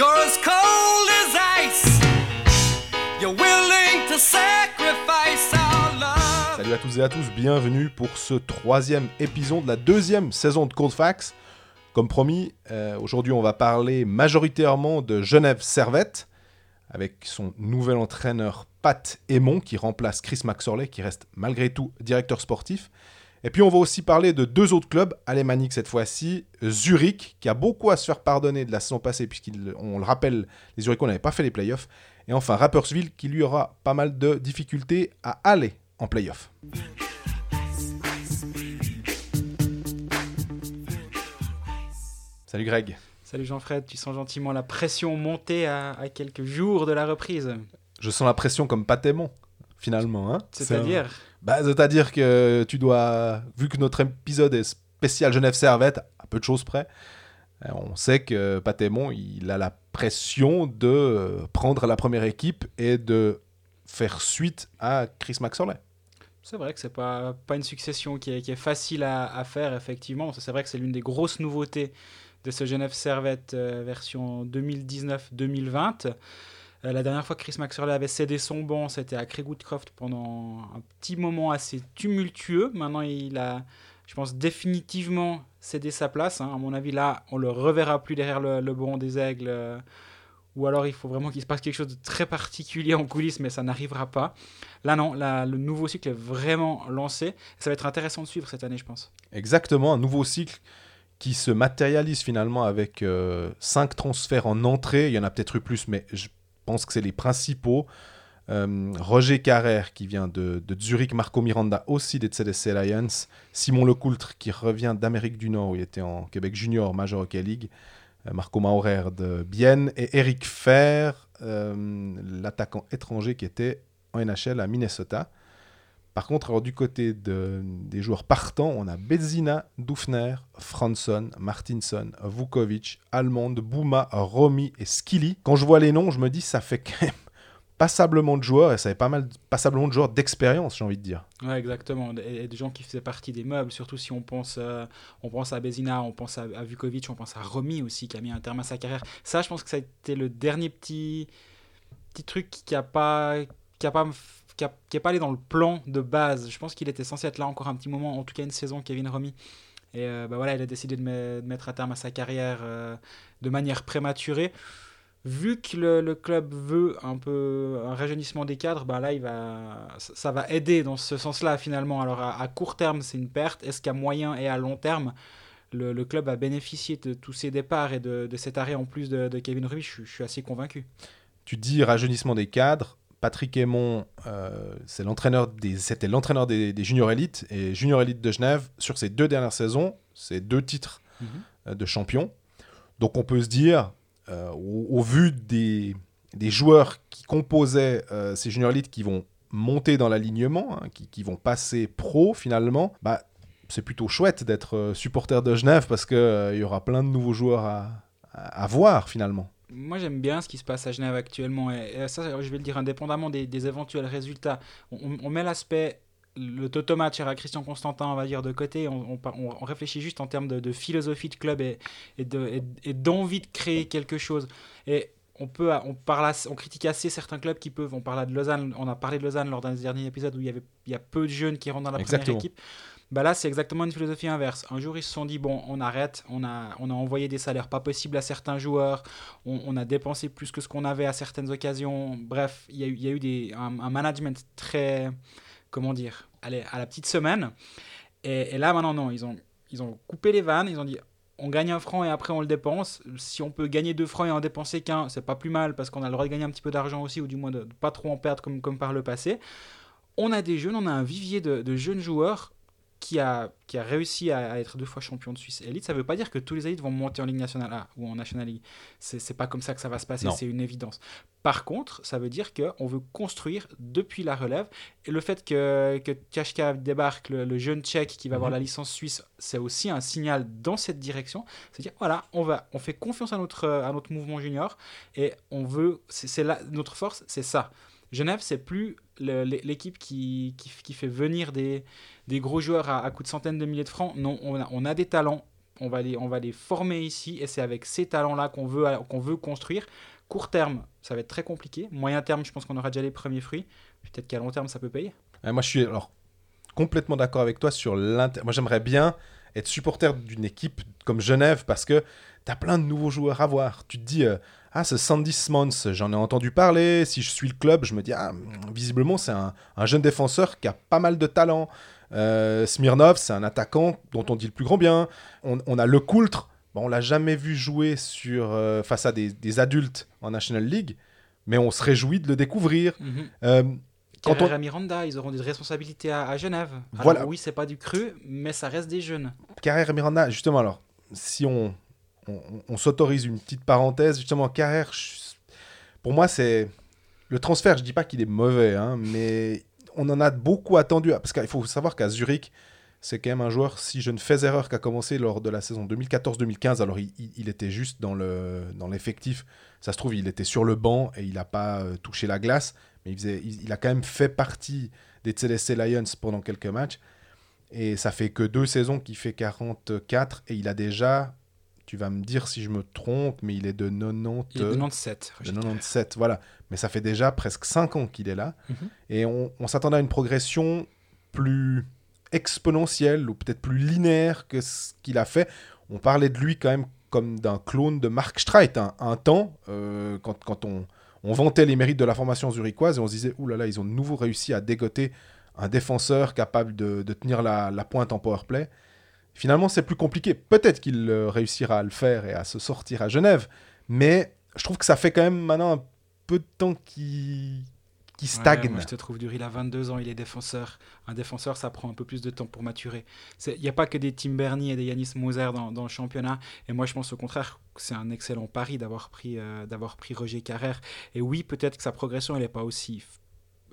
You're as cold as ice. You're willing to sacrifice our love. Salut à toutes et à tous, bienvenue pour ce troisième épisode de la deuxième saison de Cold Facts. Comme promis, euh, aujourd'hui on va parler majoritairement de Genève Servette, avec son nouvel entraîneur Pat Aymon qui remplace Chris Maxorley, qui reste malgré tout directeur sportif. Et puis on va aussi parler de deux autres clubs alémaniques cette fois-ci. Zurich, qui a beaucoup à se faire pardonner de la saison passée, puisqu'on le rappelle, les Zurichois n'avaient pas fait les playoffs. Et enfin Rapperswil, qui lui aura pas mal de difficultés à aller en playoffs. Salut Greg. Salut Jean-Fred, tu sens gentiment la pression monter à, à quelques jours de la reprise. Je sens la pression comme Patémon, finalement. Hein C'est-à-dire? Bah, C'est-à-dire que tu dois, vu que notre épisode est spécial Genève Servette, à peu de choses près, euh, on sait que Patémon, il a la pression de euh, prendre la première équipe et de faire suite à Chris Maxorley. C'est vrai que c'est pas, pas une succession qui est, facile à, à faire, effectivement. C'est vrai que c'est l'une des grosses nouveautés de ce Genève Servette euh, version 2019-2020. Euh, la dernière fois que Chris Maxwell avait cédé son banc, c'était à Craig Woodcroft pendant un petit moment assez tumultueux. Maintenant, il a, je pense, définitivement cédé sa place. hein. À mon avis, là, on le reverra plus derrière le, le banc des aigles. euh, ou alors, il faut vraiment qu'il se passe quelque chose de très particulier en coulisses, mais ça n'arrivera pas. Là, non, là, le nouveau cycle est vraiment lancé. Ça va être intéressant de suivre cette année, je pense. Exactement, un nouveau cycle qui se matérialise finalement avec 5 transferts en entrée. Il y en a peut-être eu plus, mais je pense que c'est les principaux. Euh, Roger Carrère qui vient de, de Zurich, Marco Miranda aussi des CDC Alliance, Simon Lecoultre qui revient d'Amérique du Nord où il était en Québec Junior Major Hockey League, euh, Marco Maurer de Bienne et Eric Fer, euh, l'attaquant étranger qui était en NHL à Minnesota. Par contre, du côté de- des joueurs partants, on a Bedzina, Dufner, Franson, Martinson, Vukovic, Almond, Bouma, Romy et Skilly. Quand je vois les noms, je me dis ça fait quand même passablement de joueurs et ça fait pas mal passablement de joueurs d'expérience, j'ai envie de dire. Ouais, exactement. Et, des gens qui faisaient partie des meubles, surtout si on pense, euh, on pense à Bezina, on pense à, Vukovic, on pense à Romy aussi, qui a mis un terme à sa carrière. Ça, je pense que ça a été le dernier petit, petit truc qui a pas, qui a pas, qui a- qui est pas allé dans le plan de base. Je pense qu'il était censé être là encore un petit moment, en tout cas une saison, Kevin Romy. Et euh, bah voilà, il a décidé de, me- de mettre à terme à sa carrière euh, de manière prématurée. Vu que le, club veut un peu un rajeunissement des cadres, bah là, il va, ça, va aider dans ce sens-là finalement. Alors à, court terme, c'est une perte. Est-ce qu'à moyen et à long terme, le, club a bénéficié de tous ces départs et de, de cet arrêt en plus de, Kevin Ruby je, je suis assez convaincu. Tu dis rajeunissement des cadres. Patrick Aymon, euh, c'est l'entraîneur des, c'était l'entraîneur des, des juniors élites et juniors élites de Genève sur ces deux dernières saisons, c'est deux titres euh, de champion. Donc on peut se dire, euh, au, au vu des, des joueurs qui composaient euh, ces juniors élites qui vont monter dans l'alignement, hein, qui, qui vont passer pro finalement, bah, c'est plutôt chouette d'être supporter de Genève parce qu'il y aura plein de nouveaux joueurs à, à- à voir finalement. Moi, j'aime bien ce qui se passe à Genève actuellement. Et, et ça, je vais le dire indépendamment des, des éventuels résultats. On, met l'aspect, le toto match à Christian Constantin, on va dire, de côté. On, réfléchit juste en termes de, de philosophie de club et, et de- et- et d'envie de créer quelque chose. Et on peut, on parle, assez- on critique assez certains clubs qui peuvent. On parle de Lausanne. On a parlé de Lausanne lors d'un des derniers épisodes où il y avait, il y a peu de jeunes qui rentrent dans la Exactement. première équipe. Bah là, c'est exactement une philosophie inverse. Un jour, ils se sont dit bon, on arrête. On a, on a envoyé des salaires pas possibles à certains joueurs on, a dépensé plus que ce qu'on avait à certaines occasions. Bref, il y a eu, y a eu des, un, management très, comment dire, allez, à la petite semaine. Et, là, maintenant, non, ils ont, ils ont coupé les vannes, ils ont dit, on gagne un franc et après on le dépense. Si on peut gagner deux francs et en dépenser qu'un, c'est pas plus mal parce qu'on a le droit de gagner un petit peu d'argent aussi, ou du moins de, de pas trop en perdre comme, comme par le passé. On a des jeunes, on a un vivier de jeunes joueurs qui a, qui a réussi à, à être deux fois champion de Suisse élite, ça ne veut pas dire que tous les élites vont monter en Ligue nationale A ou en National League. C'est pas comme ça que ça va se passer, c'est une évidence. Par contre, ça veut dire qu'on veut construire depuis la relève. Et le fait que, que Tchachka débarque, le, le jeune tchèque qui va avoir Mhm. la licence suisse, c'est aussi un signal dans cette direction. C'est-à-dire, voilà, on, va, on fait confiance à notre, à notre mouvement junior et on veut, c'est notre force, c'est ça. Genève, c'est plus l'équipe qui, qui, fait venir des, des gros joueurs à, à coups de centaines de milliers de francs. Non, on a, on a des talents, on va les, on va les former ici, et c'est avec ces talents-là qu'on veut, veut construire. Court terme, ça va être très compliqué. Moyen terme, je pense qu'on aura déjà les premiers fruits. Peut-être qu'à long terme, ça peut payer. Euh, moi, je suis alors complètement d'accord avec toi sur l'inter. Moi, j'aimerais bien être supporter d'une équipe comme Genève parce que tu as plein de nouveaux joueurs à voir. Tu te dis, euh, ah, ce Sandy Smons, j'en ai entendu parler. Si je suis le club, je me dis, ah, visiblement, c'est un, un jeune défenseur qui a pas mal de talent. Euh, Smirnov, c'est un attaquant dont on dit le plus grand bien. On, on a Le Coultre, bon, on l'a jamais vu jouer sur, euh, face à des, des adultes en National League, mais on se réjouit de le découvrir. Euh, quand on- Miranda, ils auront des responsabilités à, à Genève. Alors Voilà. oui, c'est pas du cru, mais ça reste des jeunes. Carrère Miranda, justement, alors, si on, on, on s'autorise une petite parenthèse, justement, Carrère, pour moi, c'est. Le transfert, je dis pas qu'il est mauvais, hein, mais on en a beaucoup attendu. Parce qu'il faut savoir qu'à Zurich, c'est quand même un joueur, si je ne fais erreur, qui a commencé lors de la saison 2014-2015. Alors, il, il- était juste dans le dans l'effectif. Ça se trouve, il était sur le banc et il n'a pas euh, touché la glace. Mais il, faisait, il, il a quand même fait partie des Celeste Lions pendant quelques matchs. Et ça fait que deux saisons qu'il fait 44 et il a déjà, tu vas me dire si je me trompe, mais il est de 90, Il est de 97. de 97, voilà. Mais ça fait déjà presque 5 ans qu'il est là. Mhm. Et on, on s'attendait à une progression plus exponentielle ou peut-être plus linéaire que ce qu'il a fait. On parlait de lui quand même comme d'un clone de Mark Streit un, un temps, euh, quand, quand on, on vantait les mérites de la formation zurichoise et on se disait, oulala, là là, ils ont de nouveau réussi à dégoter un défenseur capable de, tenir la, la pointe en powerplay. Finalement, c'est plus compliqué. Peut-être qu'il euh, réussira à le faire et à se sortir à Genève, mais je trouve que ça fait quand même maintenant un peu de temps qu'il Ouais, stagne. moi, je te trouve dur. Il a 22 ans, il est défenseur. Un défenseur, ça prend un peu plus de temps pour maturer. Il n'y a pas que des Tim Bernie et des Yanis Moser dans, dans le championnat. Et moi, je pense au contraire que c'est un excellent pari d'avoir pris, euh, d'avoir pris Roger Carrère. Et oui, peut-être que sa progression, elle n'est pas aussi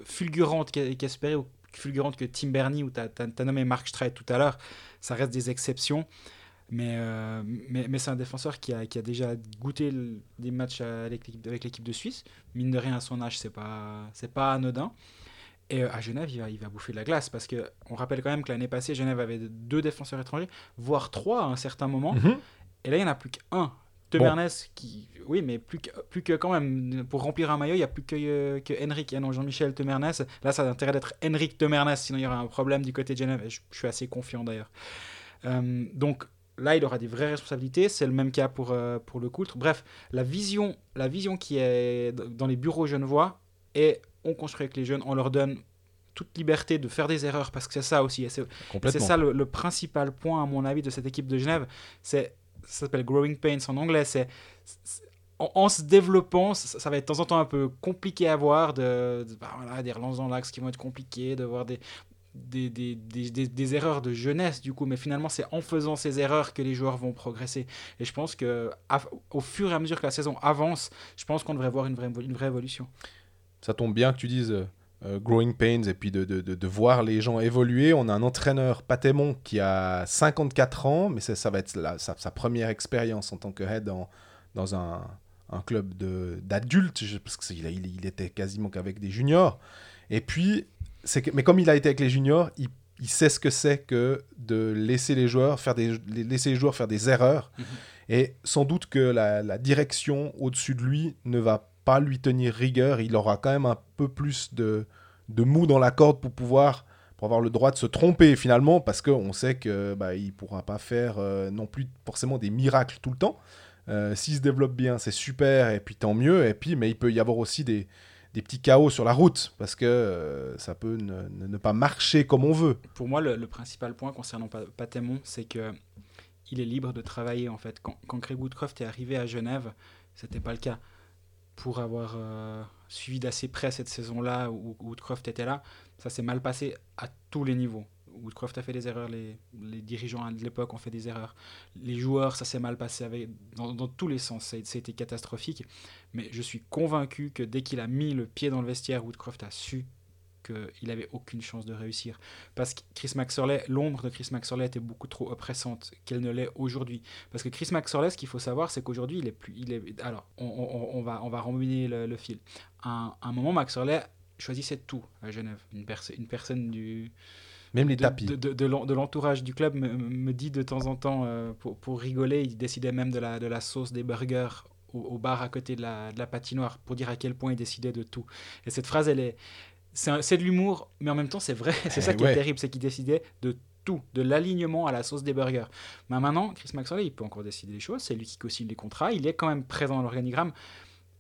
fulgurante qu'e- qu'espérée ou fulgurante que Tim Bernie ou tu as, nommé Mark Streit tout à l'heure. Ça reste des exceptions. Mais, euh, mais, mais c'est un défenseur qui a, qui a déjà goûté le- des matchs avec l'équipe de Suisse. Mine de rien, à son âge, c'est pas, c'est pas anodin. Et euh, à Genève, il va, il va bouffer de la glace parce que on rappelle quand même que l'année passée, Genève avait deux défenseurs étrangers, voire trois à un certain moment. Mhm. Et là, il n'y en a plus qu'un. Temernes, qui. Oui, mais plus que, plus que quand même. Pour remplir un maillot, il n'y a plus que, euh, que Henrik et non Jean-Michel Temernes. Là, ça a intérêt d'être Henrik Temernes, sinon il y aura un problème du côté de Genève. Et je, je suis assez confiant d'ailleurs. Euh, donc là, il aura des vraies responsabilités. C'est le même cas pour, euh, pour le Coultre. Bref, la vision, la vision qui est dans les bureaux genevois est on construit avec les jeunes, on leur donne toute liberté de faire des erreurs parce que c'est ça aussi. c'est- ça le, le principal point, à mon avis, de cette équipe de Genève. C'est, ça s'appelle Growing Pains en anglais. C'est, c'est- en, en se développant, ça, ça va être de temps en temps un peu compliqué à voir, de, de- bah voilà, des relances dans l'axe qui vont être compliquées, de voir des, des, des, des, des- erreurs de jeunesse, du coup. Mais finalement, c'est en faisant ces erreurs que les joueurs vont progresser. Et je pense que au fur et à mesure que la saison avance, je pense qu'on devrait voir une vraie, une vraie évolution. Ça tombe bien que tu dises euh, euh, Growing Pains et puis de, de, de, voir les gens évoluer. On a un entraîneur, Patémon, qui a 54 ans, mais c'est- ça va être sa, sa première expérience en tant que head dans un, un club d'adultes, parce qu'il il, était quasiment qu'avec des juniors. Et puis, que, mais comme il a été avec les juniors, il, il sait ce que c'est que de laisser les joueurs faire des, laisser les joueurs faire des erreurs. Mhm. Et sans doute que la, la direction au-dessus de lui ne va pas lui tenir rigueur. Il aura quand même un peu plus de, de mou dans la corde pour pouvoir pour avoir le droit de se tromper finalement, parce qu'on sait que bah, il pourra pas faire euh, non plus forcément des miracles tout le temps. Euh, S'il se développe bien, c'est super, et puis tant mieux. Et puis, mais il peut y avoir aussi des, des petits chaos sur la route, parce que euh, ça peut ne, pas marcher comme on veut. Pour moi, le, principal point concernant Pa- Patémon, c'est que il est libre de travailler en fait. Quand, quand Craig Woodcroft est arrivé à Genève, c'était pas le cas. Pour avoir euh, suivi d'assez près cette saison-là où Woodcroft était là, ça s'est mal passé à tous les niveaux. Woodcroft a fait des erreurs, les, dirigeants de l'époque ont fait des erreurs, les joueurs, ça s'est mal passé dans, tous les sens, été catastrophique. Mais je suis convaincu que dès qu'il a mis le pied dans le vestiaire, Woodcroft a su qu'il avait aucune chance de réussir. Parce que Chris Maxorley, l'ombre de Chris Maxorley était beaucoup trop oppressante qu'elle ne l'est aujourd'hui. Parce que Chris Maxorley, ce qu'il faut savoir, c'est qu'aujourd'hui, il est plus. Alors, on, va, on rembobiner le, fil. À un, un moment, choisissait tout à Genève. Une personne du, Même les de, tapis. de, de- de l'en- de l'entourage du club me, me dit de temps en temps, euh, pour, pour rigoler, il décidait même de la, de la sauce des burgers au, au bar à côté de la, de la patinoire, pour dire à quel point il décidait de tout. Et cette phrase, elle est, c'est, de l'humour, mais en même temps, c'est vrai. C'est ça qui ouais. est terrible, c'est qu'il décidait de tout, de l'alignement à la sauce des burgers. Mais maintenant, Chris Maxwell, il peut encore décider des choses, c'est lui qui co-signe les contrats, il est quand même présent dans l'organigramme,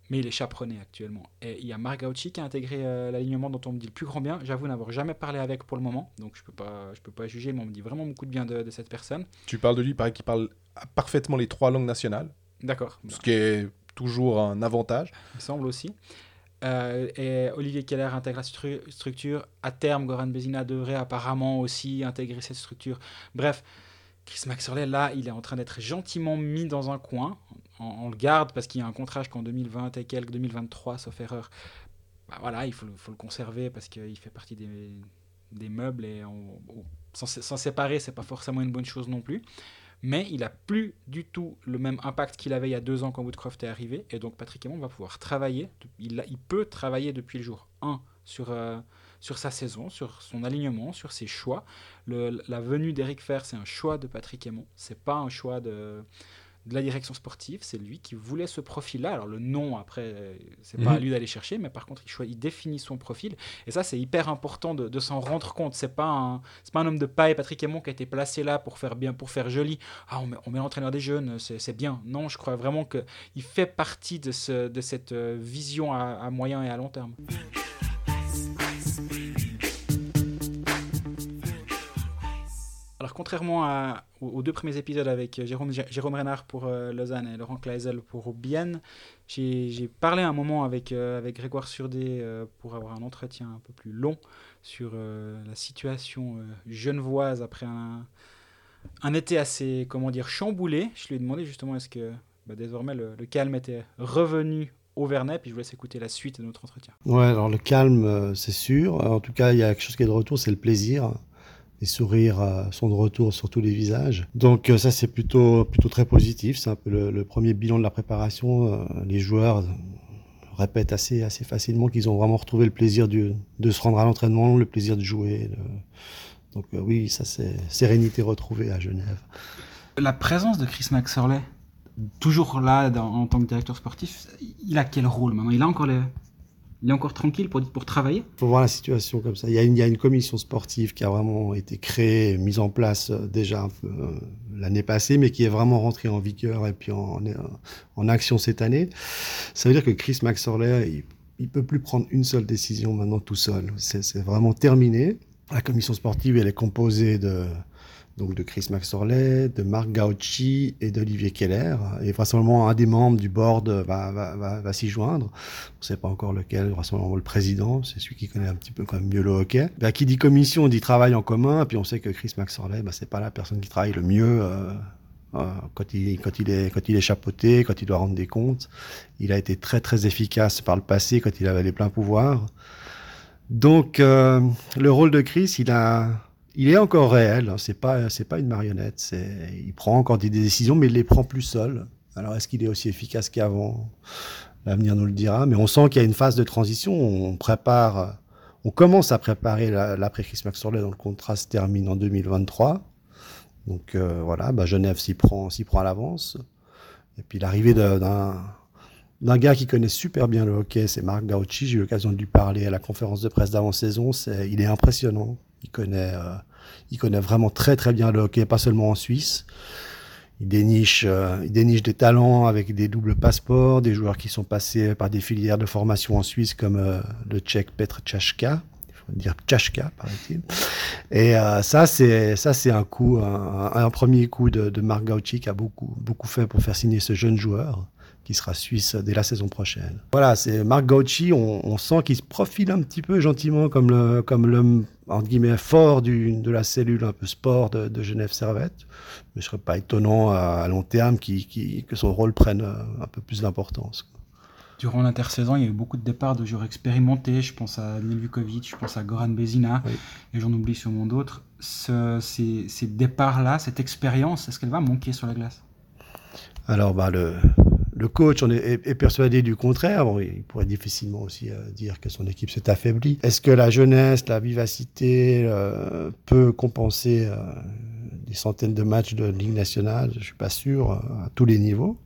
mais il est chaperonné actuellement. Et il y a Marc qui a intégré euh, l'alignement dont on me dit le plus grand bien. J'avoue n'avoir jamais parlé avec pour le moment, donc je peux pas, je peux pas juger, mais on me dit vraiment beaucoup de bien de, de cette personne. Tu parles de lui, il paraît qu'il parle parfaitement les trois langues nationales, D'accord, ce qui est toujours un avantage. il me semble aussi. Euh, et Olivier Keller intègre la stru- structure. À terme, Goran Bezina devrait apparemment aussi intégrer cette structure. Bref, Chris Maxwell, là, il est en train d'être gentiment mis dans un coin. On, le garde parce qu'il y a un contrat jusqu'en 2020 et quelques, 2023, sauf erreur. Bah voilà, il faut, le- conserver parce qu'il fait partie des, meubles et on- on- s'en s'en séparer, c'est pas forcément une bonne chose non plus. Mais il a plus du tout le même impact qu'il avait il y a deux ans quand Woodcroft est arrivé. Et donc Patrick Aymon va pouvoir travailler. Il peut travailler depuis le jour 1 sur, euh, sur sa saison, sur son alignement, sur ses choix. Le- la venue d'Eric Fer, c'est un choix de Patrick Aymon. C'est pas un choix de, de la direction sportive. C'est lui qui voulait ce profil-là. Alors le nom, après, c'est pas Mhm. à lui d'aller chercher, mais par contre, il, choisit, il définit son profil. Et ça, c'est hyper important de, de s'en rendre compte. C'est pas un, c'est pas un homme de paille, Patrick Aymon, qui a été placé là pour faire bien, pour faire joli. Ah, on met, on met l'entraîneur des jeunes, c'est bien. Non, je crois vraiment que il fait partie de, ce, de cette euh, vision à, à moyen et à long terme. Contrairement aux, deux premiers épisodes avec Jérôme, Jérôme Renard pour euh, Lausanne et Laurent Kleisel pour Bienne, j'ai parlé un moment avec, euh, Grégoire Surdé euh, pour avoir un entretien un peu plus long sur euh, la situation euh, genevoise après un, été assez, comment dire, chamboulé. Je lui ai demandé justement est-ce que bah, désormais le, le calme était revenu au Vernet, puis je vous laisse écouter la suite de notre entretien. Ouais, alors le calme, euh, c'est sûr. En tout cas, il y a quelque chose qui est de retour, c'est le plaisir. Les sourires euh, sont de retour sur tous les visages. Donc euh, ça, c'est plutôt, plutôt très positif. C'est un peu le, premier bilan de la préparation. Euh, Les joueurs répètent assez, assez facilement qu'ils ont vraiment retrouvé le plaisir du- de se rendre à l'entraînement, le plaisir de jouer. Donc oui, ça, c'est sérénité retrouvée à Genève. La présence de Chris Maxorley, toujours là en tant que directeur sportif, il a quel rôle maintenant? Il a encore les... Il est encore tranquille pour, pour travailler? Faut voir la situation comme ça. Il y, a une, il commission sportive qui a vraiment été créée, mise en place euh, déjà euh, l'année passée, mais qui est vraiment rentrée en vigueur et puis en, en action cette année. Ça veut dire que Chris Maxorley, il, il peut plus prendre une seule décision maintenant tout seul. C'est vraiment terminé. La commission sportive, elle est composée de donc de Chris Maxorley, de Marc Gauchi et d'Olivier Keller. Et vraisemblablement, un des membres du board va, s'y joindre. On ne sait pas encore lequel, vraisemblablement le président, c'est celui qui connaît un petit peu quand même mieux le hockey. Ben, qui dit commission dit travail en commun, puis on sait que Chris Maxorley, ben, c'est pas la personne qui travaille le mieux euh, euh, quand, il, quand, il est, quand il est chapeauté, quand il doit rendre des comptes. Il a été très très efficace par le passé quand il avait les pleins pouvoirs. Donc, euh, le rôle de Chris, il a, il est encore réel. hein. C'est pas, c'est pas une marionnette. Il prend encore des décisions, mais il les prend plus seul. Alors, est-ce qu'il est aussi efficace qu'avant? L'avenir nous le dira. Mais on sent qu'il y a une phase de transition. On prépare, on commence à préparer la- l'après Chris Maxwell dont le contrat se termine en 2023. Donc euh, voilà, bah, Genève s'y prend, s'y prend à l'avance. Et puis l'arrivée d'un d'un gars qui connaît super bien le hockey, c'est Marc Gauchi. J'ai eu l'occasion de lui parler à la conférence de presse d'avant-saison. Il est impressionnant. Il connaît, euh, il connaît vraiment très très bien le hockey, pas seulement en Suisse. Il déniche, euh, il déniche des talents avec des doubles passeports, des joueurs qui sont passés par des filières de formation en Suisse comme euh, le Tchèque Petr Tchachka. Dire Tchachka, paraît-il. Et euh, ça, c'est un coup, un, premier coup de, de Marc Gauchi qui a beaucoup beaucoup fait pour faire signer ce jeune joueur qui sera suisse dès la saison prochaine. Voilà, c'est Marc Gauchi, on, on sent qu'il se profile un petit peu gentiment comme le comme l'homme entre guillemets fort du, de la cellule un peu sport de, de Genève Servette. Mais ce serait pas étonnant à, à long terme que son rôle prenne un peu plus d'importance. Durant l'intersaison, il y a eu beaucoup de départs de joueurs expérimentés. Je pense à Daniel Vukovic, je pense à Goran Bezina, Oui. et j'en oublie sûrement d'autres. Ce- ces, ces départs-là, cette expérience, est-ce qu'elle va manquer sur la glace? Alors, bah, le, le coach est, persuadé du contraire. Il pourrait difficilement aussi euh, dire que son équipe s'est affaiblie. Est-ce que la jeunesse, la vivacité euh, peut compenser euh, des centaines de matchs de Ligue nationale? Je suis pas sûr à tous les niveaux.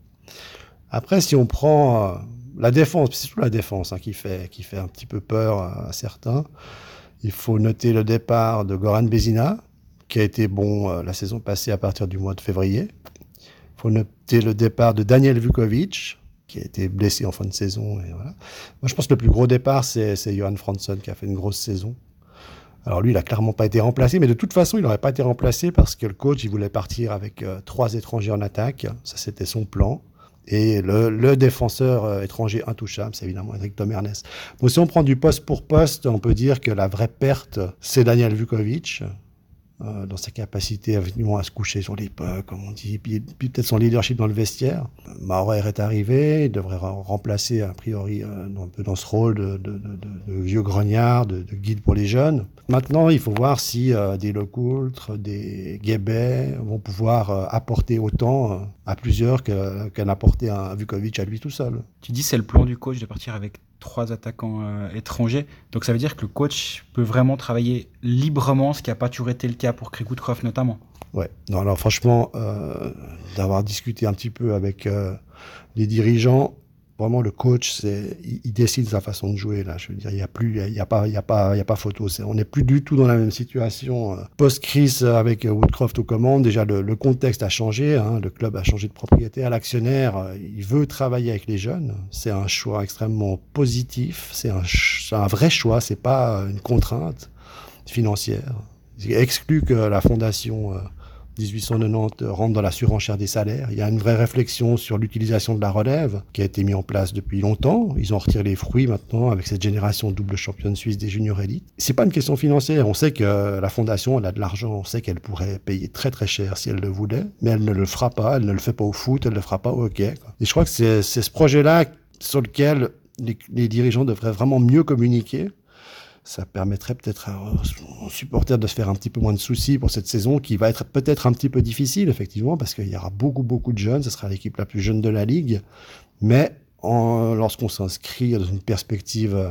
Après, si on prend la défense, c'est surtout la défense hein, qui, fait, qui fait un petit peu peur à, certains. Il faut noter le départ de Goran Bezina, qui a été bon la saison passée à partir du mois de février faut noter le départ de Daniel Vukovic, qui a été blessé en fin de saison. Moi, je pense que le plus gros départ, c'est Johan Franson, qui a fait une grosse saison. Alors lui, il a clairement pas été remplacé, mais de toute façon, il n'aurait pas été remplacé parce que le coach, il voulait partir avec euh, trois étrangers en attaque. Ça, c'était son plan. Et le, défenseur euh, étranger intouchable, c'est évidemment Eric Tom Ernest. Donc, si on prend du poste pour poste, on peut dire que la vraie perte, c'est Daniel Vukovic, euh, dans sa capacité à, à se coucher sur les pas, comme on dit, puis, peut-être son leadership dans le vestiaire. Maurer est arrivé, il devrait remplacer a priori euh, un peu dans ce rôle de, vieux grognard, de, guide pour les jeunes. Maintenant, il faut voir si euh, des Lecoultre, des Guébet vont pouvoir apporter autant à plusieurs qu'un apporté un Vukovic à lui tout seul. Tu dis c'est le plan du coach de partir avec trois attaquants euh, étrangers. Donc ça veut dire que le coach peut vraiment travailler librement, ce qui n'a pas toujours été le cas pour Krikutkov notamment. Ouais, non, alors franchement, euh, d'avoir discuté un petit peu avec euh, les dirigeants, vraiment le coach, il, décide sa façon de jouer là. Je veux dire, il y a plus, il y a pas, il y a pas, il y a pas photo. on n'est plus du tout dans la même situation. Euh, post-crise avec Woodcroft aux commandes, déjà le, contexte a changé. Hein, le club a changé de propriétaire. L'actionnaire, il veut travailler avec les jeunes. C'est un choix extrêmement positif. C'est un, vrai choix. C'est pas une contrainte financière. Il exclut que la fondation euh, 1890 rentre dans la surenchère des salaires. Il y a une vraie réflexion sur l'utilisation de la relève qui a été mise en place depuis longtemps. Ils ont retiré les fruits maintenant avec cette génération double championne suisse des juniors élites. C'est pas une question financière. On sait que la fondation, elle a de l'argent. On sait qu'elle pourrait payer très très cher si elle le voulait, mais elle ne le fera pas. Elle ne le fait pas au foot, elle ne le fera pas au hockey. Et je crois que c'est ce projet-là sur lequel les dirigeants devraient vraiment mieux communiquer ça permettrait peut-être aux supporters de se faire un petit peu moins de soucis pour cette saison qui va être peut-être un petit peu difficile, effectivement, parce qu'il y aura beaucoup, beaucoup de jeunes. Ce sera l'équipe la plus jeune de la Ligue. Mais lorsqu'on s'inscrit dans une perspective euh,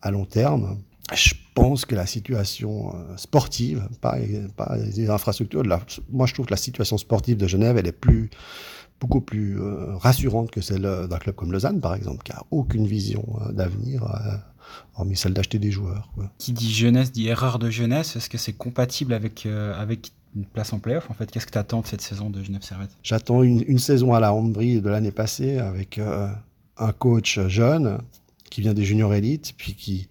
à long terme, je pense que la situation euh, sportive, pas, pas les infrastructures, moi je trouve que la situation sportive de Genève, elle est plus, beaucoup plus euh, rassurante que celle d'un club comme Lausanne, par exemple, qui a aucune vision d'avenir hormis celle d'acheter des joueurs. Qui dit jeunesse dit erreur de jeunesse. Est-ce que c'est compatible avec, euh, avec une place en playoff en fait? Qu'est-ce que tu attends de cette saison de Genève Servette? J'attends une, saison à la Hongrie de l'année passée avec euh, un coach jeune qui vient des juniors élites, puis qui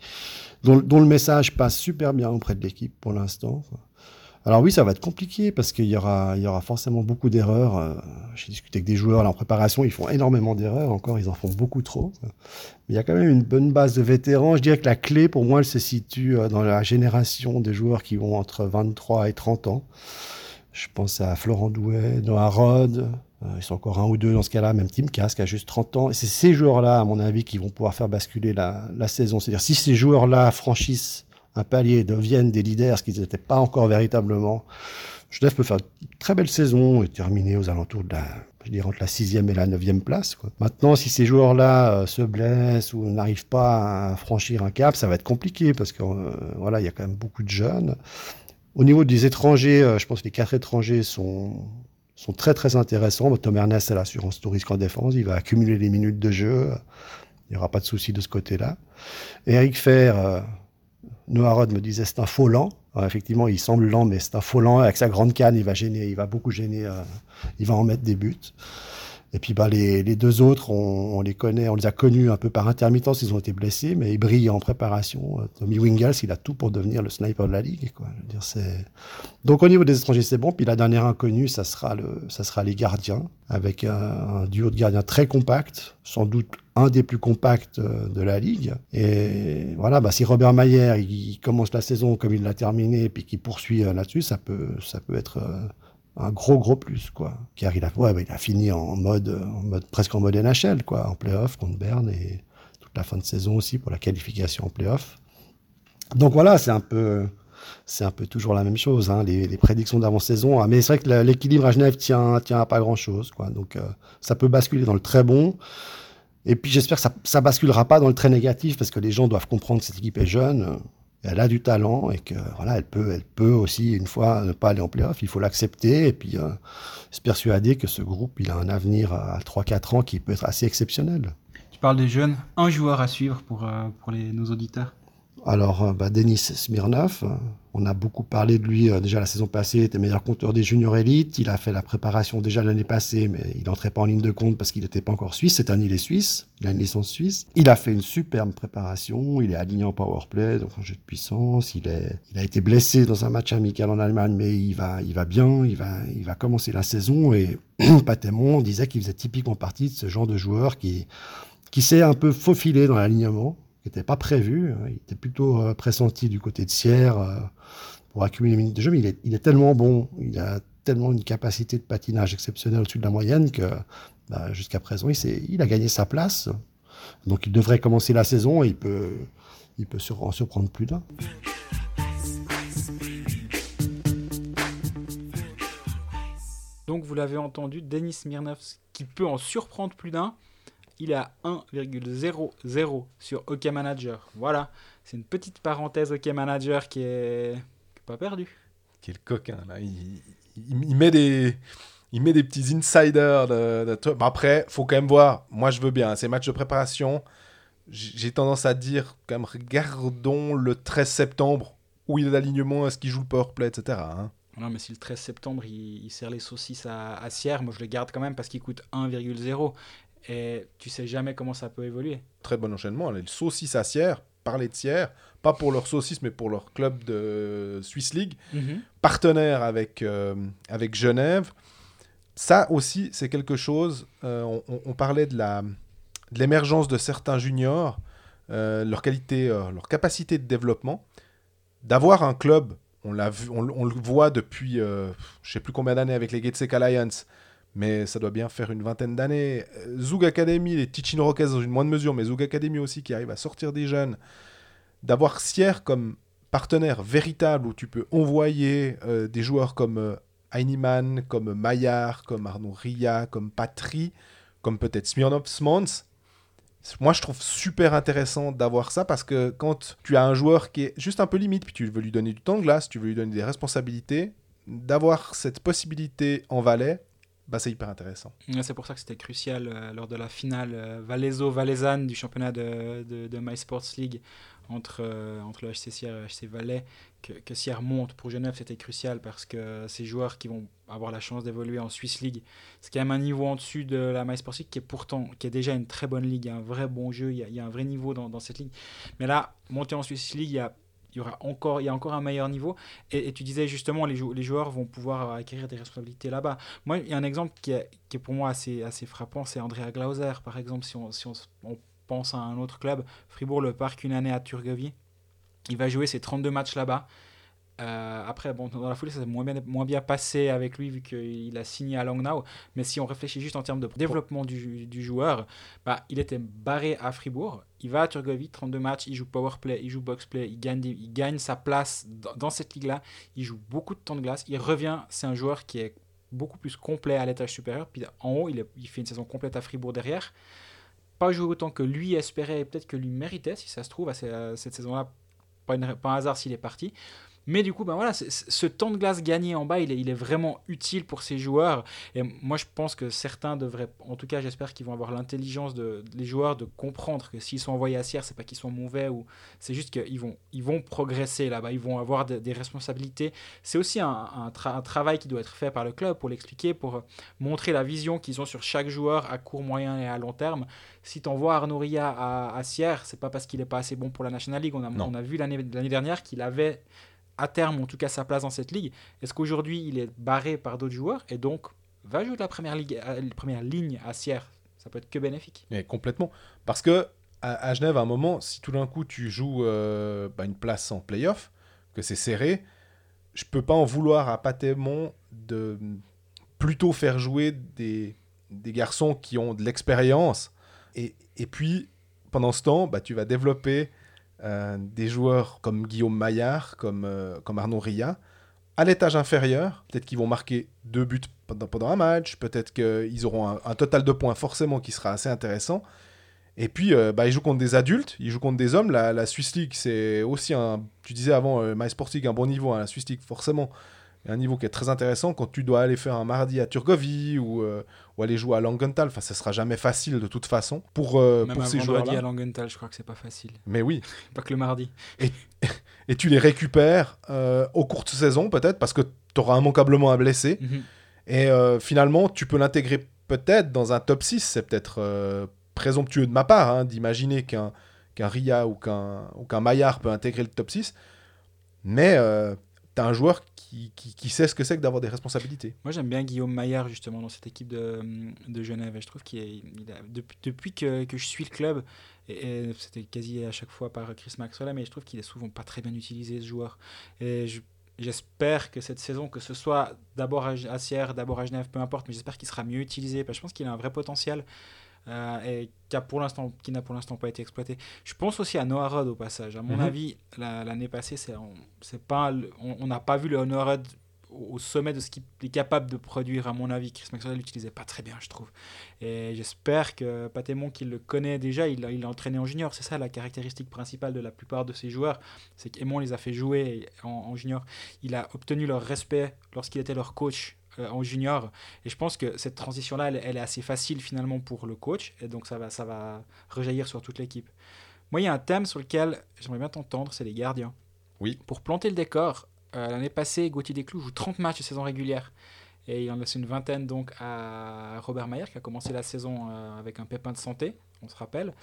dont, dont, le message passe super bien auprès de l'équipe pour l'instant. Alors oui, ça va être compliqué parce qu'il y aura, il y aura forcément beaucoup d'erreurs. Euh, j'ai discuté avec des joueurs là, en préparation, ils font énormément d'erreurs encore, ils en font beaucoup trop. Mais il y a quand même une bonne base de vétérans. Je dirais que la clé pour moi, elle se situe euh, dans la génération des joueurs qui ont entre 23 et 30 ans. Je pense à Florent Douet, Noah Rod, euh, ils sont encore un ou deux dans ce cas-là, même Tim Kask a juste 30 ans. Et c'est ces joueurs-là, à mon avis, qui vont pouvoir faire basculer la, la saison. C'est-à-dire si ces joueurs-là franchissent un palier, deviennent des leaders, ce qu'ils n'étaient pas encore véritablement. Genève peut faire une très belle saison et terminer aux alentours de la, je dirais entre la sixième et la neuvième place. Maintenant, si ces joueurs-là euh, se blessent ou n'arrivent pas à franchir un cap, ça va être compliqué parce que euh, voilà, il y a quand même beaucoup de jeunes. Au niveau des étrangers, euh, je pense que les quatre étrangers sont sont très très intéressants. Tom Ernest a l'assurance tout risque en défense, il va accumuler les minutes de jeu. Il n'y aura pas de souci de ce côté-là. Eric Fer, Noah Rod me disait c'est un faux effectivement, il semble lent, mais c'est un faux. Avec sa grande canne, il va gêner, il va beaucoup gêner. Euh, il va en mettre des buts. Et puis bah, les, deux autres, on, les connaît, on les a connus un peu par intermittence, ils ont été blessés, mais ils brillent en préparation. Euh, Tommy Wingles, il a tout pour devenir le sniper de la ligue. Quoi. dire, Donc au niveau des étrangers, c'est bon. Puis la dernière inconnue, ça sera, le, ça sera les gardiens, avec un, duo de gardiens très compact, sans doute un des plus compacts euh, de la ligue. Et voilà, bah, si Robert Mayer il commence la saison comme il l'a terminé, puis qu'il poursuit euh, là-dessus, ça peut, ça peut être un gros gros plus quoi car il a ouais, il a fini en mode en mode presque en mode NHL quoi en playoff contre Berne et toute la fin de saison aussi pour la qualification en playoff donc voilà c'est un peu c'est un peu toujours la même chose, hein, les, prédictions d'avant-saison. Mais c'est vrai que l'équilibre à Genève tient, tient pas grand-chose. Quoi. Donc ça peut basculer dans le très bon. Et puis j'espère que ça, ça basculera pas dans le très négatif parce que les gens doivent comprendre que cette équipe est jeune elle a du talent et que voilà, elle peut, elle peut aussi une fois ne pas aller en playoff. Il faut l'accepter et puis euh, se persuader que ce groupe, il a un avenir à 3-4 ans qui peut être assez exceptionnel. Tu parles des jeunes, un joueur à suivre pour, euh, pour les, nos auditeurs. Alors, euh, bah, Denis Smirnov, on a beaucoup parlé de lui euh, déjà la saison passée, il était meilleur compteur des juniors élites. Il a fait la préparation déjà l'année passée, mais il n'entrait pas en ligne de compte parce qu'il n'était pas encore suisse. Cette année, il est suisse. Il a une licence suisse. Il a fait une superbe préparation. Il est aligné en power play, donc en jeu de puissance. Il a été blessé dans un match amical en Allemagne, mais il va, il va bien. Il va, il va commencer la saison. Et Patémon disait qu'il faisait typiquement partie de ce genre de joueur qui, qui s'est un peu faufilé dans l'alignement qui n'était pas prévu. Hein. Il était plutôt euh, pressenti du côté de Sierre euh, pour accumuler les minutes de jeu, mais il est, tellement bon, il a tellement une capacité de patinage exceptionnelle au-dessus de la moyenne que bah, jusqu'à présent, il, a gagné sa place. Donc il devrait commencer la saison et il peut, il peut en surprendre plus d'un. Donc vous l'avez entendu, Denis Smirnov peut en surprendre plus d'un il est à 1,00 sur OK Manager. Voilà, c'est une petite parenthèse OK Manager qui est, pas perdu. Quel coquin, là. Il, met des... Il met des petits insiders de, de... Après, faut quand même voir. Moi, je veux bien. Ces matchs de préparation, j'ai tendance à dire, quand même, regardons le 13 septembre, où il est l'alignement, est-ce qu'il joue le powerplay, etc. Hein. Non, mais si le 13 septembre, il, sert les saucisses à, à Sierre, moi je le garde quand même parce qu'il coûte 1,0 et tu sais jamais comment ça peut évoluer. Très bon enchaînement. Les saucisses à Sierre, parler de Sierre, pas pour leur saucisse, mais pour leur club de Swiss League, mhm. partenaire avec, euh, avec Genève. Ça aussi, c'est quelque chose. Euh, on, parlait de la de l'émergence de certains juniors, euh, leur qualité, leur capacité de développement. D'avoir un club, on, l'a vu, on, le voit depuis je sais plus combien d'années avec les Gatesec Alliance, mais ça doit bien faire une vingtaine d'années. Euh, Zug Academy, les Tichin Rockets dans une moindre mesure, mais Zug Academy aussi qui arrive à sortir des jeunes. D'avoir Sierre comme partenaire véritable où tu peux envoyer euh, des joueurs comme euh, Heinemann, comme Maillard, comme Arnaud Ria, comme Patry, comme peut-être Smirnov Smans. Moi, je trouve super intéressant d'avoir ça parce que quand tu as un joueur qui est juste un peu limite, puis tu veux lui donner du temps de glace, tu veux lui donner des responsabilités, d'avoir cette possibilité en Valais, bah, c'est hyper intéressant. c'est pour ça que c'était crucial euh, lors de la finale euh, Valaiso-Valaisanne du championnat de, de, My Sports League entre, euh, entre le HC Sierre et le HC Valais, que, que Sierre monte pour Genève, c'était crucial parce que ces joueurs qui vont avoir la chance d'évoluer en Swiss League, c'est quand même un niveau en dessus de la My Sports League qui est pourtant qui est déjà une très bonne ligue, il y a un vrai bon jeu, il y a, il y a un vrai niveau dans, dans, cette ligue. Mais là, monter en Swiss League, il y a il y aura encore, il y a encore un meilleur niveau. Et, tu disais justement, les, les, joueurs vont pouvoir acquérir des responsabilités là-bas. Moi, il y a un exemple qui est, qui est pour moi assez, assez frappant, c'est Andrea Glauser, par exemple, si on, si on, on, pense à un autre club, Fribourg le Parc une année à Turgovie. Il va jouer ses 32 matchs là-bas. Euh, après, bon, dans la foulée, ça s'est moins bien, moins bien passé avec lui vu qu'il a signé à Langnau. Mais si on réfléchit juste en termes de développement du, du joueur, bah, il était barré à Fribourg. Il va à Turgovie, 32 matchs, il joue powerplay, il joue boxplay, il gagne, il gagne sa place dans, dans cette ligue-là. Il joue beaucoup de temps de glace. Il revient, c'est un joueur qui est beaucoup plus complet à l'étage supérieur. Puis en haut, il, est, il, fait une saison complète à Fribourg derrière. Pas joué autant que lui espérait et peut-être que lui méritait, si ça se trouve, à cette saison-là. Pas, pas un hasard s'il est parti. Mais du coup, ben voilà, ce temps de glace gagné en bas, il est, il est, vraiment utile pour ces joueurs. Et moi, je pense que certains devraient, en tout cas, j'espère qu'ils vont avoir l'intelligence de les joueurs de comprendre que s'ils sont envoyés à Sierre, c'est pas qu'ils sont mauvais ou c'est juste qu'ils vont, ils vont progresser là-bas, ils vont avoir des responsabilités. C'est aussi un, un, travail qui doit être fait par le club pour l'expliquer, pour montrer la vision qu'ils ont sur chaque joueur à court, moyen et à long terme. Si tu envoies Arnaud Ria à, à Sierre, c'est pas parce qu'il est pas assez bon pour la National League. On a, on a vu l'année dernière qu'il avait à terme, en tout cas, sa place dans cette ligue Est-ce qu'aujourd'hui, il est barré par d'autres joueurs et donc va jouer la première, ligue, la première ligne à Sierre? Ça peut être que bénéfique. Mais complètement. Parce que à, Genève, à un moment, si tout d'un coup tu joues euh, bah, une place en playoff, que c'est serré, je peux pas en vouloir à Patémon de plutôt faire jouer des, des garçons qui ont de l'expérience. Et, et, puis, pendant ce temps, bah, tu vas développer des joueurs comme Guillaume Maillard, comme, euh, comme Arnaud Ria, à l'étage inférieur. Peut-être qu'ils vont marquer deux buts pendant, pendant un match, peut-être qu'ils auront un, total de points forcément qui sera assez intéressant. Et puis, euh, bah, ils jouent contre des adultes, ils jouent contre des hommes. La, la Swiss League, c'est aussi un. Tu disais avant, euh, MySports un bon niveau. hein. La Swiss League, forcément, un niveau qui est très intéressant. Quand tu dois aller faire un mardi à Turgovie ou, euh, ou aller jouer à Langenthal, enfin, ça sera jamais facile de toute façon pour, euh, Même pour un ces vendredi joueurs-là. à Langenthal, je crois que c'est pas facile. Mais oui, Pas que le mardi. et tu les récupères euh, au cours de saison, peut-être, parce que tu auras immanquablement un blessé. Mhm. Et euh, finalement, tu peux l'intégrer peut-être dans un top 6. C'est peut-être euh, présomptueux de ma part hein, d'imaginer qu'un qu'un Ria ou qu'un ou qu'un Maillard peut intégrer le top 6. Mais tu as un joueur qui, sait ce que c'est que d'avoir des responsabilités. Moi, j'aime bien Guillaume Maillard, justement, dans cette équipe de, de Genève. Et je trouve qu'il est, a- depuis, que, je suis le club, et, c'était quasi à chaque fois par Chris Maxwell, mais je trouve qu'il est souvent pas très bien utilisé, ce joueur. Et je- j'espère que cette saison, que ce soit d'abord à, à Sierre, d'abord à Genève, peu importe, mais j'espère qu'il sera mieux utilisé. Parce que je pense qu'il a un vrai potentiel. Euh, et qui a pour l'instant qui n'a pour l'instant pas été exploité. Je pense aussi à Noah Rudd au passage. À mon Mhm. avis, la- l'année passée, c'est on- c'est pas on n'a pas vu le Noah Rudd au sommet de ce qu'il est capable de produire, à mon avis. Chris Maxwell l'utilisait pas très bien, je trouve. Et j'espère que Patémon, qui le connaît déjà, il l'a il l'a entraîné en junior. C'est ça la caractéristique principale de la plupart de ces joueurs. C'est qu'Aimon les a fait jouer en, en junior. Il a obtenu leur respect lorsqu'il était leur coach en junior. Et je pense que cette transition-là, elle, elle est assez facile finalement pour le coach. Et donc ça va, ça va rejaillir sur toute l'équipe. Moi, il y a un thème sur lequel j'aimerais bien t'entendre, c'est les gardiens. Oui. Pour planter le décor, euh, l'année passée, Gauthier Desclous joue 30 matchs de saison régulière. Et il en laisse une vingtaine donc à Robert Mayer qui a commencé la saison euh, avec un pépin de santé, on se rappelle.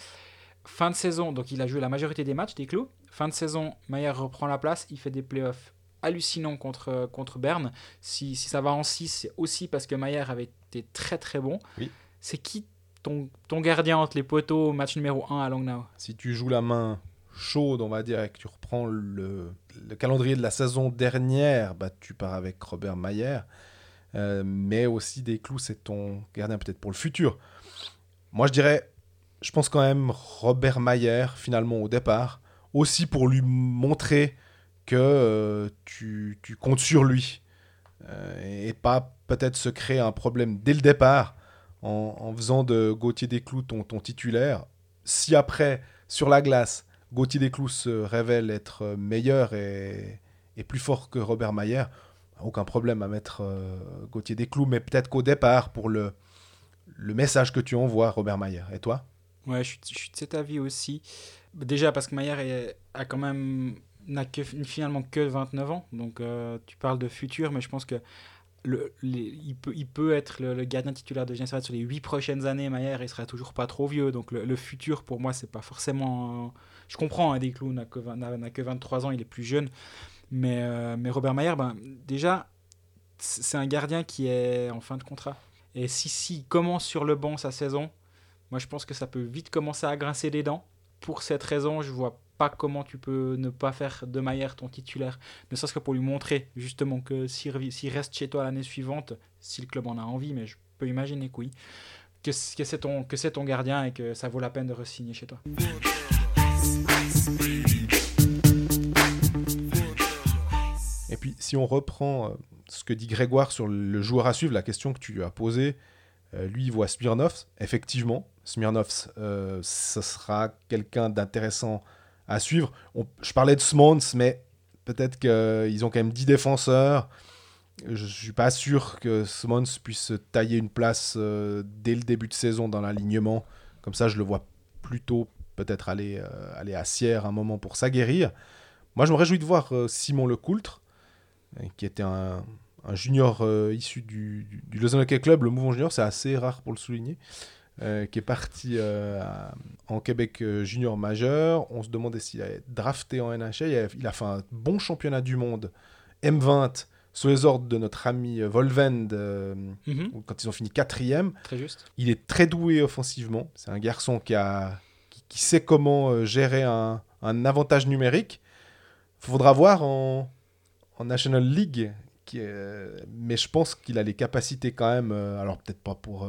Fin de saison, donc il a joué la majorité des matchs des clous. Fin de saison, Mayer reprend la place, il fait des playoffs hallucinants contre, contre Berne. Si, si ça va en 6, c'est aussi parce que Mayer avait été très très bon. Oui. C'est qui ton, ton gardien entre les poteaux, match numéro 1 à Langnau? Si tu joues la main chaude, on va dire, et que tu reprends le, le calendrier de la saison dernière, bah, tu pars avec Robert Mayer. Euh, mais aussi des clous, c'est ton gardien peut-être pour le futur. Moi, je dirais, je pense quand même Robert Mayer, finalement, au départ, aussi pour lui montrer que euh, tu, tu comptes sur lui. Euh, et pas peut-être se créer un problème dès le départ en, en faisant de Gauthier Desclous ton, ton titulaire. Si après, sur la glace, Gauthier Desclous se révèle être meilleur et, et plus fort que Robert Mayer, aucun problème à mettre euh, Gauthier Desclous, mais peut-être qu'au départ, pour le, le message que tu envoies, Robert Mayer. Et toi? Ouais, je suis, de cet avis aussi. Déjà parce que Maillard est- a quand même n'a que finalement que 29 ans, donc euh, tu parles de futur, mais je pense que le, il, peut, il peut être le, gardien titulaire de Genève sur les 8 prochaines années. Maillard, il sera toujours pas trop vieux, donc le, futur pour moi c'est pas forcément. Je comprends, hein, Desclous n'a que, 20 n'a- que 23 ans, il est plus jeune, mais, euh, mais Robert Maillard, ben, déjà c'est un gardien qui est en fin de contrat. Et si si commence sur le banc sa saison, moi, je pense que ça peut vite commencer à grincer des dents. Pour cette raison, je vois pas comment tu peux ne pas faire de Maillard ton titulaire. Ne serait-ce que pour lui montrer justement que s'il reste chez toi l'année suivante, si le club en a envie, mais je peux imaginer que oui, que c'est ton, gardien et que ça vaut la peine de re-signer chez toi. Et puis, si on reprend euh, ce que dit Grégoire sur le joueur à suivre, la question que tu as posée, euh, lui, il voit Smirnov. Effectivement, Smirnov, euh, ce sera quelqu'un d'intéressant à suivre. Je parlais de Smons, mais peut-être qu'ils ont quand même 10 défenseurs. Je suis pas sûr que Smons puisse se tailler une place euh, dès le début de saison dans l'alignement. Comme ça, je le vois plutôt peut-être aller, euh, aller à Sierre un moment pour s'aguerrir. Moi, je me réjouis de voir euh, Simon Lecoultre, euh, qui était un, un junior issu du, du, du Lausanne Club. Le mouvement junior, c'est assez rare pour le souligner. Euh, qui est parti euh, en Québec euh, junior majeur. On se demandait s'il allait être drafté en NHL. Il a, fait un bon championnat du monde M20 sous les ordres de notre ami euh, Volvend euh, quand ils ont fini quatrième. Très juste. Il est très doué offensivement. C'est un garçon qui, a, qui, qui sait comment gérer un, un avantage numérique. Faudra voir en, en National League. Qui mais je pense qu'il a les capacités quand même. alors peut-être pas pour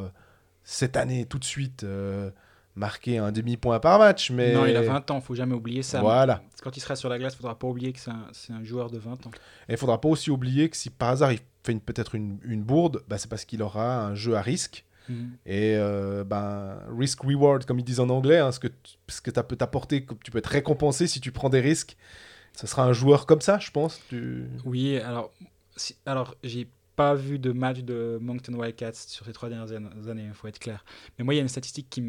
cette année tout de suite euh, marquer un demi-point par match. Mais... Non, il a 20 ans, faut jamais oublier ça. Voilà. Quand il sera sur la glace, il faudra pas oublier que c'est un, joueur de 20 ans. Et il faudra pas aussi oublier que si par hasard il fait peut-être une, une bourde, bah, c'est parce qu'il aura un jeu à risque. Mhm. Et euh, ben, risk reward, comme ils disent en anglais, hein, ce que, tu- ce que ça peut t'apporter, tu peux être récompensé si tu prends des risques. Ce sera un joueur comme ça, je pense. Tu... Oui, alors, si, alors j'ai pas vu de match de Moncton Wildcats sur ces trois dernières an- années, il faut être clair. Mais moi, il y a une statistique qui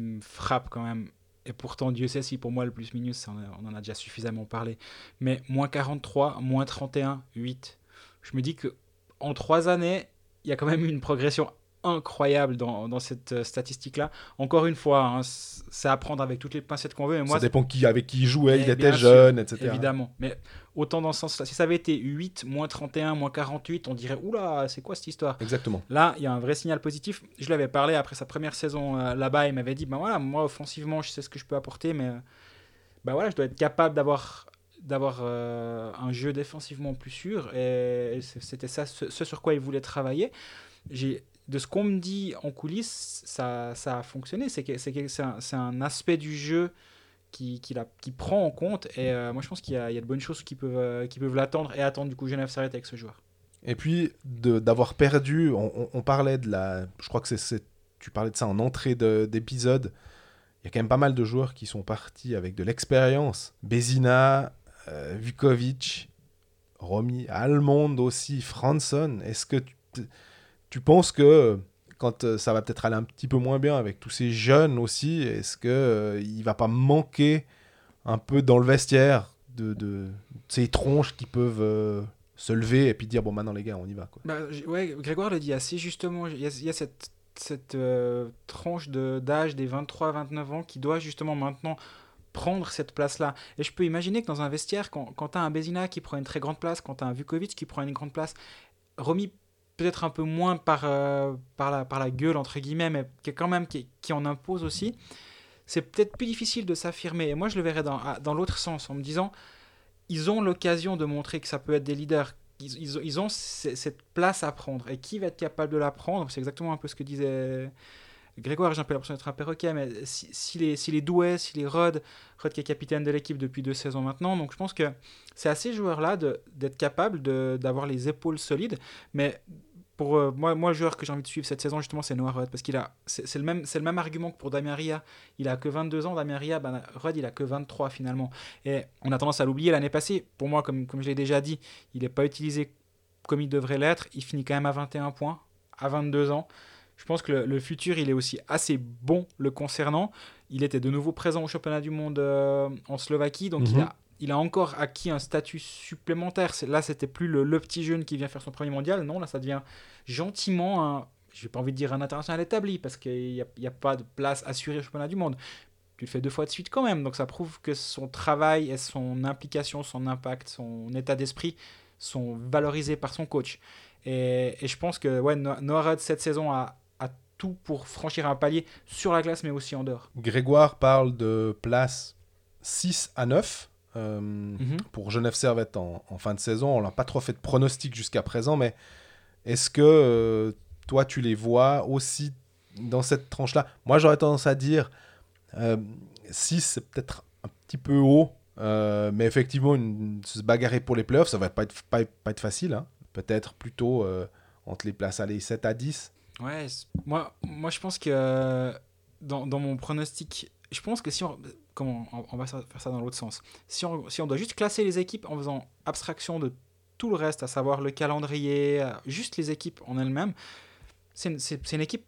me frappe quand même. Et pourtant, Dieu sait si pour moi le plus minus, ça, on, en a déjà suffisamment parlé. Mais moins 43, moins 31, 8. Je me dis que en trois années, il y a quand même une progression incroyable dans, dans cette euh, statistique-là. Encore une fois, hein, c'est à prendre avec toutes les pincettes qu'on veut. Mais moi, ça dépend qui, avec qui il jouait, Eh il était sûr, jeune, etc. Évidemment. Mais autant dans ce sens-là. Si ça avait été 8, moins 31, moins 48, on dirait Oula, c'est quoi cette histoire? Exactement. Là, il y a un vrai signal positif. Je lui avais parlé après sa première saison euh, là-bas. Il m'avait dit Ben voilà, moi, offensivement, je sais ce que je peux apporter, mais ben voilà, je dois être capable d'avoir d'avoir euh, un jeu défensivement plus sûr et c'était ça ce, ce sur quoi il voulait travailler j'ai de ce qu'on me dit en coulisses ça, ça a fonctionné c'est un, un aspect du jeu qui, qui, la- qui prend en compte et euh, moi je pense qu'il y, y a de bonnes choses qui peuvent, euh, qui peuvent l'attendre et attendre du coup Genève s'arrête avec ce joueur Et puis, d'avoir perdu, on, on- on parlait de la. Je crois que c'est-. Tu parlais de ça en entrée de- d'épisode. Il y a quand même pas mal de joueurs qui sont partis avec de l'expérience. Bezina, euh, Vukovic, Romy, Almond aussi, Franson. Est-ce que tu, tu penses que quand euh, ça va peut-être aller un petit peu moins bien avec tous ces jeunes aussi, est-ce que euh, il va pas manquer un peu dans le vestiaire de, ces tronches qui peuvent euh, se lever et puis dire bon maintenant les gars on y va quoi? Bah, ouais, Grégoire le dit assez justement. Il y a, cette, cette euh, tranche d'âge des 23-29 ans qui doit justement maintenant prendre cette place-là. Et je peux imaginer que dans un vestiaire, quand, quand tu as un Bézina qui prend une très grande place, quand tu as un Vukovic qui prend une grande place, Romy peut-être un peu moins par, euh, par, la, par la gueule, entre guillemets, mais qui, quand même, qui, en impose aussi, c'est peut-être plus difficile de s'affirmer. Et moi, je le verrais dans, dans l'autre sens, en me disant, ils ont l'occasion de montrer que ça peut être des leaders. Ils, ils ils ont cette place à prendre. Et qui va être capable de la prendre? C'est exactement un peu ce que disait Grégoire. J'ai un peu l'impression d'être un perroquet, mais si, si les, si les Douai, si les Rod, Rod qui est capitaine de l'équipe depuis deux saisons maintenant, donc je pense que c'est à ces joueurs-là d'être capables d'avoir les épaules solides. Mais pour euh, moi, moi, le joueur que j'ai envie de suivre cette saison, justement, c'est Noah Rod. Parce qu'il a. C'est le, même- c'est le même argument que pour Damien Ria. Il a que 22 ans, Damien Ria. Ben, Rod, il a que 23 finalement. Et on a tendance à l'oublier l'année passée. Pour moi, comme, comme je l'ai déjà dit, il n'est pas utilisé comme il devrait l'être. Il finit quand même à 21 points, à 22 ans. Je pense que le, le futur, il est aussi assez bon le concernant. Il était de nouveau présent au championnat du monde euh, en Slovaquie, donc il, Mhm. a, il a encore acquis un statut supplémentaire. Là, c'était plus le, petit jeune qui vient faire son premier mondial. Non, là, ça devient gentiment un, j'ai pas envie de dire un international établi, parce qu'il n'y a, pas de place assurée au championnat du monde. Tu le fais deux fois de suite quand même, donc ça prouve que son travail et son implication, son impact, son état d'esprit sont valorisés par son coach. Et, je pense que ouais, No- Noah cette saison, a tout pour franchir un palier sur la glace, mais aussi en dehors. Grégoire parle de place 6 à 9 euh, Mhm. pour Genève Servette en, en fin de saison. On n'a pas trop fait de pronostic jusqu'à présent, mais est-ce que euh, toi tu les vois aussi dans cette tranche-là? Moi j'aurais tendance à dire 6 c'est peut-être un petit peu haut, euh, mais effectivement une- se bagarrer pour les playoffs ça va pas être, pas, pas être facile. hein. Peut-être plutôt euh, entre les places allez, 7 à 10. Ouais, moi, moi je pense que euh, dans, dans mon pronostic, je pense que si on. Comment on, on va faire ça dans l'autre sens si on, si on doit juste classer les équipes en faisant abstraction de tout le reste, à savoir le calendrier, euh, juste les équipes en elles-mêmes, c'est une, équipe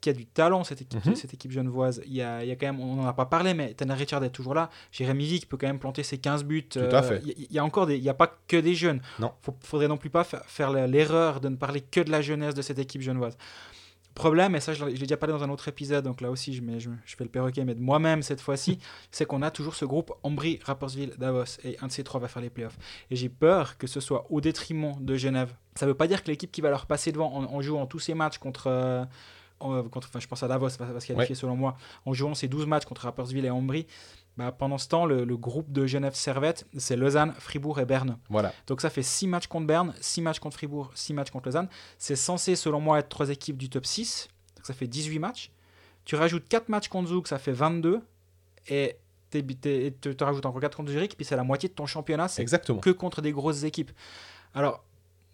qui a du talent, cette équipe, Mhm. cette équipe genevoise. Il y, a, il y a quand même, on n'en a pas parlé, mais Tanner Richard est toujours là. Jérémy Vick peut quand même planter ses 15 buts. Tout à fait. Il y, il y a encore des, il y a pas que des jeunes. Non. Faut, faudrait non plus pas fa- faire l'erreur de ne parler que de la jeunesse de cette équipe genevoise. Problème, et ça je l'ai déjà parlé dans un autre épisode, donc là aussi je, mets, je, je fais le perroquet, mais de moi-même cette fois-ci, c'est qu'on a toujours ce groupe Ambry, Rapperswil, Davos, et un de ces trois va faire les playoffs. Et j'ai peur que ce soit au détriment de Genève. Ça veut pas dire que l'équipe qui va leur passer devant en, en jouant tous ces matchs contre... euh, en- contre enfin, je pense à Davos, va, va se qualifier selon moi, en jouant ces 12 matchs contre Rapperswil et Ambry, bah, pendant ce temps, le, le groupe de Genève-Servette, c'est Lausanne, Fribourg et Berne. Voilà. Donc ça fait 6 matchs contre Berne, 6 matchs contre Fribourg, 6 matchs contre Lausanne. C'est censé, selon moi, être trois équipes du top 6. Donc ça fait 18 matchs. Tu rajoutes 4 matchs contre Zouk, ça fait 22. Et tu te rajoutes encore 4 contre Zurich, puis c'est la moitié de ton championnat. C'est Exactement. que contre des grosses équipes. Alors,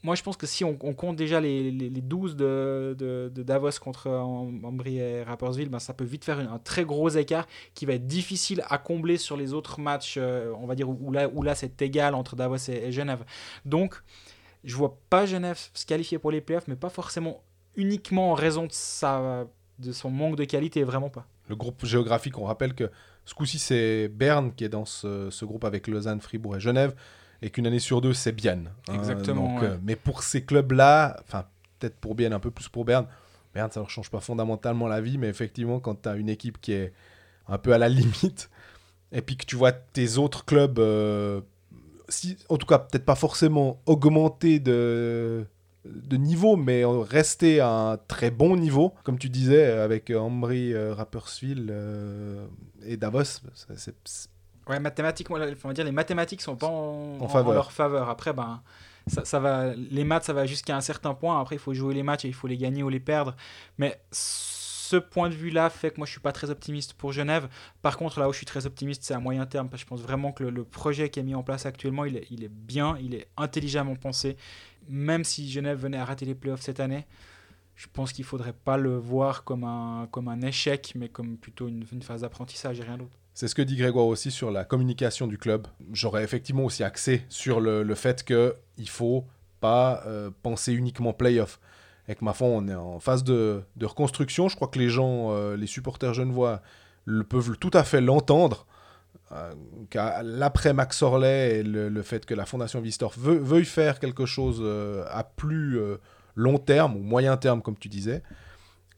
moi, je pense que si on, compte déjà les, les, les 12 de, de, Davos contre Am- Ambry et Rapperswil, ben, ça peut vite faire un très gros écart qui va être difficile à combler sur les autres matchs, euh, on va dire, où, là, où là c'est égal entre Davos et, Genève. Donc, je vois pas Genève se qualifier pour les playoffs, mais pas forcément uniquement en raison de son manque de qualité, vraiment pas. Le groupe géographique, on rappelle que ce coup-ci, c'est Berne qui est dans ce, ce groupe avec Lausanne, Fribourg et Genève, et qu'une année sur deux, c'est Bienne. hein. Exactement, donc, ouais. euh, mais pour ces clubs-là, enfin, peut-être pour Bienne, un peu plus pour Berne, Berne, ça ne leur change pas fondamentalement la vie, mais effectivement, quand tu as une équipe qui est un peu à la limite, et puis que tu vois tes autres clubs, euh, si, en tout cas, peut-être pas forcément augmenter de, de niveau, mais rester à un très bon niveau, comme tu disais, avec Ambry, euh, Rapperswil euh, et Davos. c'est- Ouais, mathématiquement, on va dire les mathématiques sont pas en, en- faveur. en leur faveur. Après, ben, ça, ça va, les maths, ça va jusqu'à un certain point. Après, il faut jouer les matchs et il faut les gagner ou les perdre. Mais ce point de vue-là fait que moi, je suis pas très optimiste pour Genève. Par contre, là où je suis très optimiste, c'est à moyen terme. Parce que je pense vraiment que le, le projet qui est mis en place actuellement, il est, il est bien, il est intelligemment pensé. Même si Genève venait à rater les playoffs cette année, je pense qu'il faudrait pas le voir comme un, comme un échec, mais comme plutôt une, une phase d'apprentissage et rien d'autre. C'est ce que dit Grégoire aussi sur la communication du club. J'aurais effectivement aussi axé sur le, le fait qu'il faut pas euh, penser uniquement playoff. Avec ma foi, on est en phase de, de reconstruction. Je crois que les gens, euh, les supporters genevois, le, peuvent tout à fait l'entendre. Euh, l'après Max Orley et le, le fait que la Fondation Vistor veuille faire quelque chose euh, à plus long terme ou moyen terme, comme tu disais,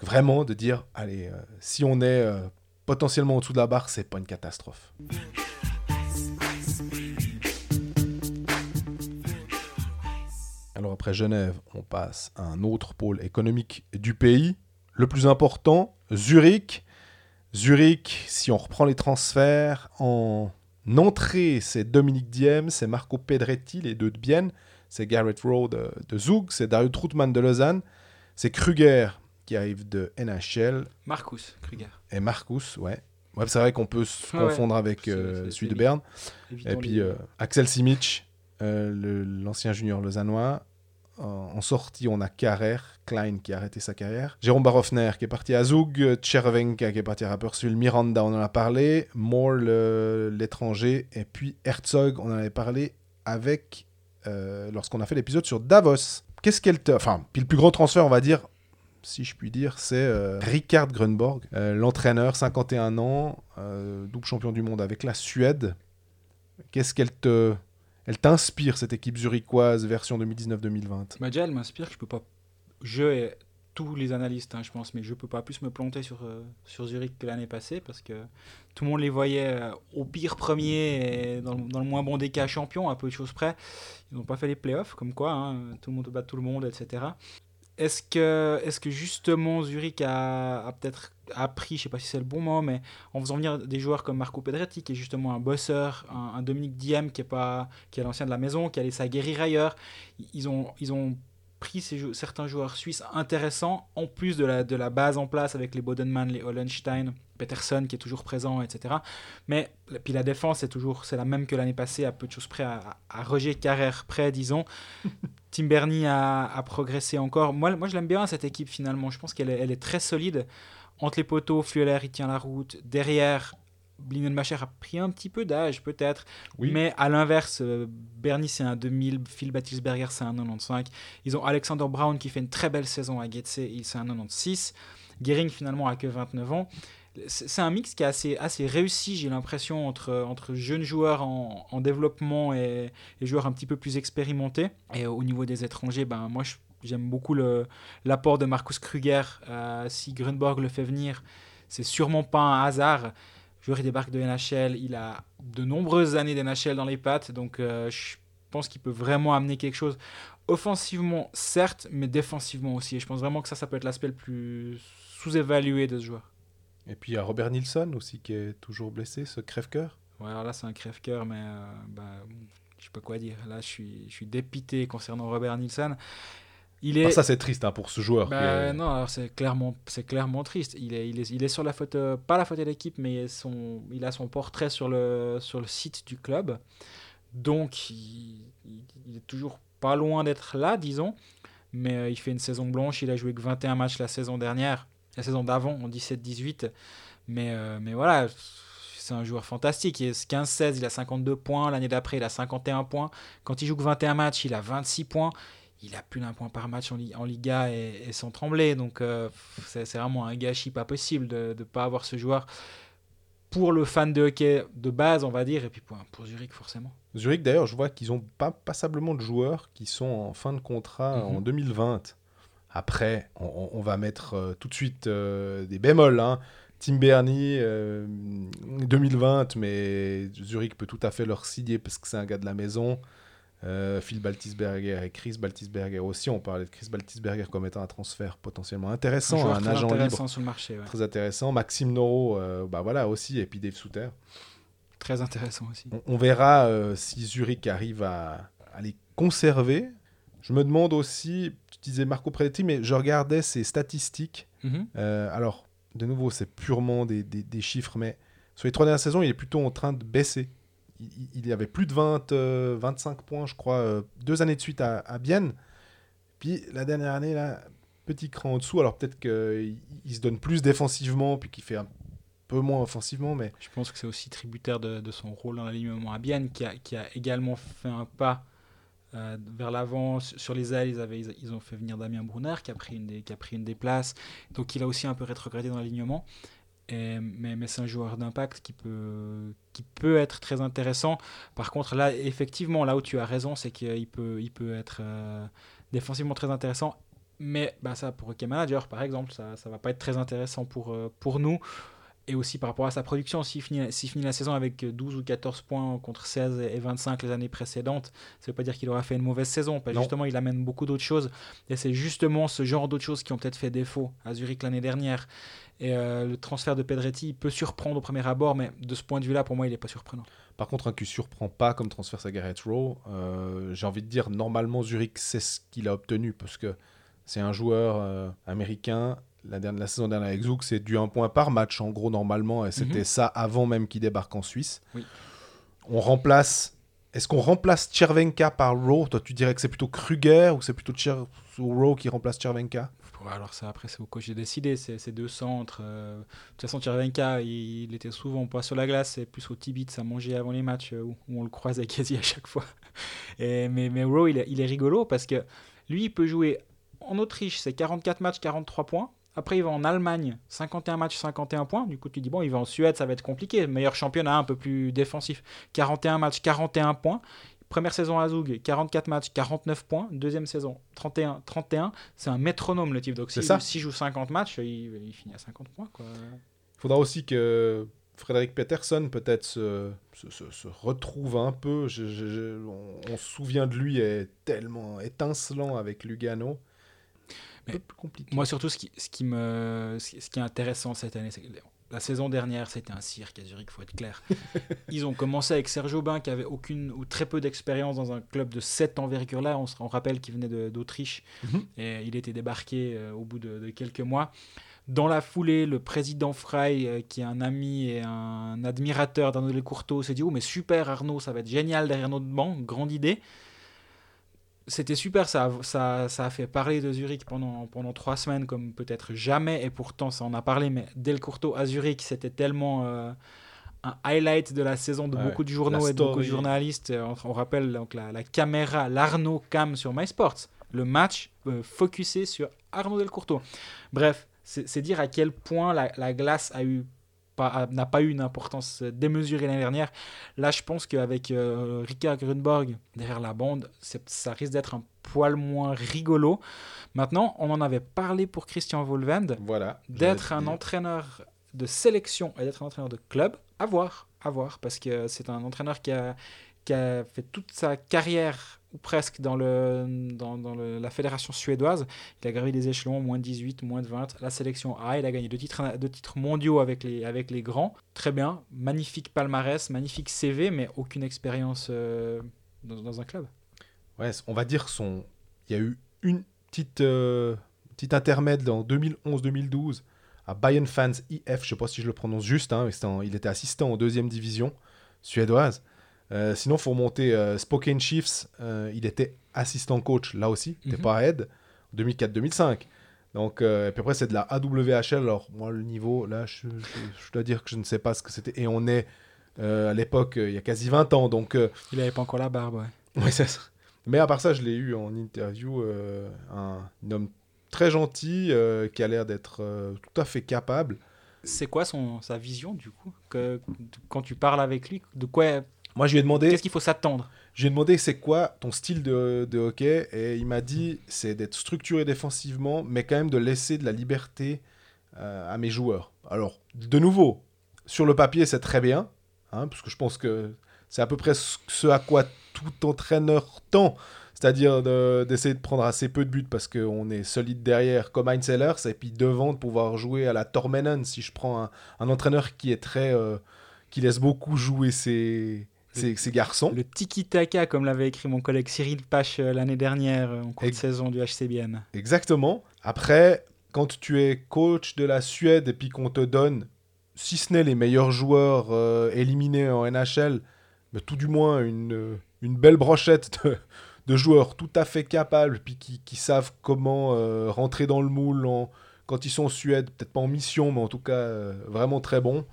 vraiment de dire allez, si on est potentiellement en dessous de la barre, c'est pas une catastrophe. Alors après Genève, on passe à un autre pôle économique du pays, le plus important, Zurich. Zurich, si on reprend les transferts, en entrée, c'est Dominique Diem, c'est Marco Pedretti, les deux de Bienne, c'est Garrett Rowe de, de Zug, c'est Dario Troutman de Lausanne, c'est Kruger qui arrive de NHL, Marcus Kruger. et Marcus, ouais. Ouais, c'est vrai qu'on peut se Ah ouais. confondre avec euh, celui de Berne. Et puis euh, Axel Simic, euh, l'ancien junior lausannois. En, sortie, on a Carrer, Klein qui a arrêté sa carrière. Jérôme Barofner qui est parti à Zug. Tchervenka qui est parti à Rapperswil. Miranda, on en a parlé. Moore, l'étranger. Et puis Herzog, on en avait parlé avec euh, lorsqu'on a fait l'épisode sur Davos. Qu'est-ce qu'elle te... Enfin, puis le plus gros transfert, on va dire, si je puis dire, c'est euh, Ricard Grunborg, euh, l'entraîneur, 51 ans, euh, double champion du monde avec la Suède. Qu'est-ce qu'elle te, elle t'inspire cette équipe zurichoise version 2019-2020 Bah, déjà, elle m'inspire je peux pas. Je et tous les analystes, hein, je pense, mais je peux pas plus me planter sur, euh, sur Zurich que l'année passée parce que tout le monde les voyait au pire premier et dans, le- dans le moins bon des cas champion, à peu de choses près. Ils n'ont pas fait les playoffs, comme quoi, hein, tout le monde bat tout le monde, etc. Est-ce que, est que justement Zurich a, peut-être appris, je sais pas si c'est le bon mot, mais en faisant venir des joueurs comme Marco Pedretti, qui est justement un bosseur, un, Dominique Diem qui est, est l'ancien de la maison, qui allait s'aguerrir ailleurs, ils ont, ils ont pris certains joueurs suisses intéressants, en plus de la, de la base en place avec les Bodenman, les Hollenstein, Peterson qui est toujours présent, etc. Mais puis la défense, c'est toujours c'est la même que l'année passée, à peu de choses près, à Roger Carrère près, disons. Tim Bernie a, a progressé encore. Moi, moi je l'aime bien cette équipe finalement. Je pense qu'elle est, elle est très solide. Entre les poteaux, Flueller, il tient la route. Derrière, Blindenmacher a pris un petit peu d'âge, peut-être. Oui. Mais à l'inverse, euh, Bernie, c'est un 2000, Phil Battisberger, c'est un 95. Ils ont Alexander Brown qui fait une très belle saison à Getse, il- c'est un 96. Gehring, finalement, a que 29 ans. C'est un mix qui est assez, assez réussi, j'ai l'impression, entre, entre jeunes joueurs en, en développement et, joueurs un petit peu plus expérimentés. Et au niveau des étrangers, ben, moi, j'aime beaucoup l'apport de Marcus Kruger. Euh, si Grunborg le fait venir, c'est sûrement pas un hasard. Joueur il débarque de NHL, il a de nombreuses années d'NHL dans les pattes, donc euh, je pense qu'il peut vraiment amener quelque chose. Offensivement, certes, mais défensivement aussi. Et je pense vraiment que ça, ça peut être l'aspect le plus sous-évalué de ce joueur. Et puis il y a Robert Nilsson aussi qui est toujours blessé, ce crève-cœur. Ouais, alors là, c'est un crève-cœur, mais euh, bah, je sais pas quoi dire. Là, je suis, je suis dépité concernant Robert Nilsson. Il est. Ah, ça, c'est triste hein, pour ce joueur. Bah, est- non, alors c'est clairement, c'est clairement triste. Il est, il est, il est sur la photo, pas la photo d'équipe, mais son, il a son portrait sur le, sur le site du club. Donc, il, il- il est toujours pas loin d'être là, disons. Mais euh, il fait une saison blanche. Il a joué que 21 matchs la saison dernière, la saison d'avant, en 17-18. Mais, euh, mais voilà, c'est un joueur fantastique. Il est 15-16, il a 52 points. L'année d'après, il a 51 points. Quand il joue que 21 matchs, il a 26 points il a plus d'un point par match en, Li- en Liga et, et sans trembler. Donc euh, c'est vraiment un gâchis pas possible de ne pas avoir ce joueur pour le fan de hockey de base, on va dire, et puis pour, pour Zurich forcément. Zurich, d'ailleurs, je vois qu'ils ont pas passablement de joueurs qui sont en fin de contrat Mhm. en 2020. Après, on, va mettre euh, tout de suite euh, des bémols. Hein. Tim Bernie, euh, 2020, mais Zurich peut tout à fait leur signer parce que c'est un gars de la maison. Euh, Phil Baltisberger et Chris Baltisberger aussi. On parlait de Chris Baltisberger comme étant un transfert potentiellement intéressant, un très agent libre intéressant sur le marché, ouais. très intéressant. Maxime Noro, euh, bah voilà aussi, et puis Dave Souter. très intéressant aussi. On, on verra euh, si Zurich arrive à, à les conserver. Je me demande aussi, tu disais Marco Preletti, mais je regardais ses statistiques. Mhm. Euh, alors, de nouveau, c'est purement des, des- des chiffres, mais sur les trois dernières saisons, il est plutôt en train de baisser. Il, il- il y avait plus de 20, euh, 25 points, je crois, euh, deux années de suite à, à Bienne. Puis la dernière année, là, petit cran en dessous. Alors peut-être qu'il il se donne plus défensivement, puis qu'il fait un peu moins offensivement, mais Je pense que c'est aussi tributaire de, de son rôle dans l'alignement à Bienne, qui a, qui a également fait un pas euh, vers l'avant. Sur les ailes, ils, avaient, ils, ont fait venir Damien Brunner, qui a, pris une des, qui a pris une des places. Donc il a aussi un peu rétrogradé dans l'alignement. Mais c'est un joueur d'impact qui peut, qui peut être très intéressant. Par contre, là, effectivement, là où tu as raison, c'est qu'il peut, il peut être euh, défensivement très intéressant. Mais bah, ça, pour Hockey Manager, par exemple, ça ne va pas être très intéressant pour, euh, pour nous. Et aussi par rapport à sa production, s'il finit, la saison avec 12 ou 14 points contre 16 et 25 les années précédentes, ça ne veut pas dire qu'il aura fait une mauvaise saison. Parce justement, il amène beaucoup d'autres choses. Et c'est justement ce genre d'autres choses qui ont peut-être fait défaut à Zurich l'année dernière. Et euh, le transfert de Pedretti il peut surprendre au premier abord, mais de ce point de vue-là, pour moi, il n'est pas surprenant. Par contre, un qui surprend pas comme transfert, c'est Garrett Rowe. Euh, J'ai envie de dire, normalement, Zurich sait ce qu'il a obtenu parce que c'est un joueur euh, américain. La, dernière, la saison dernière avec Zouk, c'est du un point par match, en gros, normalement. Et c'était Mhm. ça avant même qu'il débarque en Suisse. Oui. On remplace. Est-ce qu'on remplace Chervenka par Rowe? Toi, tu dirais que c'est plutôt Kruger ou c'est plutôt Cher- ou Rowe qui remplace Chervenka Ouais, alors ça, après, c'est au coach de décider. C'est c'est deux centres. euh, De toute façon, Tchervenka, il, il était souvent pas sur la glace, c'est plus au Tibit, à manger avant les matchs, euh, où, où on le croisait quasi à chaque fois. Et, mais, mais Rowe, il, il est rigolo parce que lui, il peut jouer en Autriche, c'est 44 matchs, 43 points. Après, il va en Allemagne, 51 matchs, 51 points. Du coup, tu dis, bon, il va en Suède, ça va être compliqué. Meilleur championnat, un peu plus défensif. 41 matchs, 41 points. Première saison à Zug, 44 matchs, 49 points. Deuxième saison, 31, 31. C'est un métronome le type. Donc s'il joue 50 matchs, il, il finit à 50 points. Il faudra aussi que Frédéric Peterson peut-être se, se, se- se retrouve un peu. Je- je- je- on, on se souvient de lui est tellement étincelant avec Lugano. Un Mais peu plus compliqué. Moi, surtout, ce qui, ce qui, me, ce qui est intéressant cette année, c'est que la saison dernière, c'était un cirque à Zurich, il faut être clair. Ils ont commencé avec Serge Aubin, qui avait aucune ou très peu d'expérience dans un club de cette envergure-là. On, se- on rappelle qu'il venait d'Autriche Mhm. et il était débarqué euh, au bout de, de quelques mois. Dans la foulée, le président Frey, euh, qui est un ami et un admirateur d'Arnaud Lecourteau, s'est dit Oh, mais super Arnaud, ça va être génial derrière notre banc, grande idée. C'était super, ça, a- ça, ça a fait parler de Zurich pendant, pendant trois semaines comme peut-être jamais, et pourtant ça en a parlé, mais Delcourteau à Zurich, c'était tellement euh, un highlight de la saison de beaucoup de journaux et de beaucoup de journalistes. On, on rappelle donc la, la caméra, l'Arnaud Cam sur MySports, le match euh, focusé sur Arnaud Delcourteau. Bref, c'est c'est dire à quel point la, la glace a eu pas- n'a pas eu une importance démesurée l'année dernière. Là, je pense qu'avec euh, Rika Grunborg derrière la bande, ça risque d'être un poil moins rigolo. Maintenant, on en avait parlé pour Christian Volvend Voilà. d'être un entraîneur de sélection et d'être un entraîneur de club, à voir, à voir, parce que c'est un entraîneur qui a, qui a fait toute sa carrière, ou presque, dans, le, dans, dans la fédération suédoise. Il a gravi des échelons, moins de 18, moins de 20, la sélection A, il a gagné deux titres, deux titres mondiaux avec les, avec les grands. Très bien, magnifique palmarès, magnifique CV, mais aucune expérience euh, dans, dans un club. Ouais, on va dire son. Il y a eu une petite, euh, petit intermède en 2011-2012 à Bayern Fans IF, je sais pas si je le prononce juste, hein, il était assistant en deuxième division suédoise. Euh, sinon, faut remonter euh, Spokane Chiefs, euh, il était assistant coach là aussi, il n'était Mhm. pas head, 2004-2005. Donc, euh, et puis après, c'est de la AWHL. Alors, moi, le niveau, là, je, je- je dois dire que je ne sais pas ce que c'était. Et on est euh, à l'époque, euh, il y a quasi 20 ans. Donc, euh, Il avait pas encore la barbe, ouais. Ouais, c'est ça. Mais à part ça, je l'ai eu en interview, euh, un, un homme très gentil euh, qui a l'air d'être euh, tout à fait capable. C'est quoi son, sa vision, du coup? Que, Quand tu parles avec lui, de quoi Moi, je lui ai demandé, Qu'est-ce qu'il faut s'attendre? Je lui ai demandé c'est quoi ton style de, de hockey? Et il m'a dit c'est d'être structuré défensivement, mais quand même de laisser de la liberté euh, à mes joueurs. Alors, de nouveau, sur le papier, c'est très bien, hein, parce que je pense que c'est à peu près ce à quoi tout entraîneur tend, c'est-à-dire de- d'essayer de, prendre assez peu de buts parce qu'on est solide derrière comme Heinz et puis devant de pouvoir jouer à la Tormenon si je prends un, un entraîneur qui est très... euh, qui laisse beaucoup jouer ses, ses garçons. Le tiki-taka, comme l'avait écrit mon collègue Cyril Pache euh, l'année dernière euh, en cours de saison du HCBN. Exactement. Après, quand tu es coach de la Suède et puis qu'on te donne, si ce n'est les meilleurs joueurs euh, éliminés en NHL, mais tout du moins une, une belle brochette de, de joueurs tout à fait capables, puis qui, qui savent comment euh, rentrer dans le moule en- quand ils sont en Suède, peut-être pas en mission, mais en tout cas euh, vraiment très bons.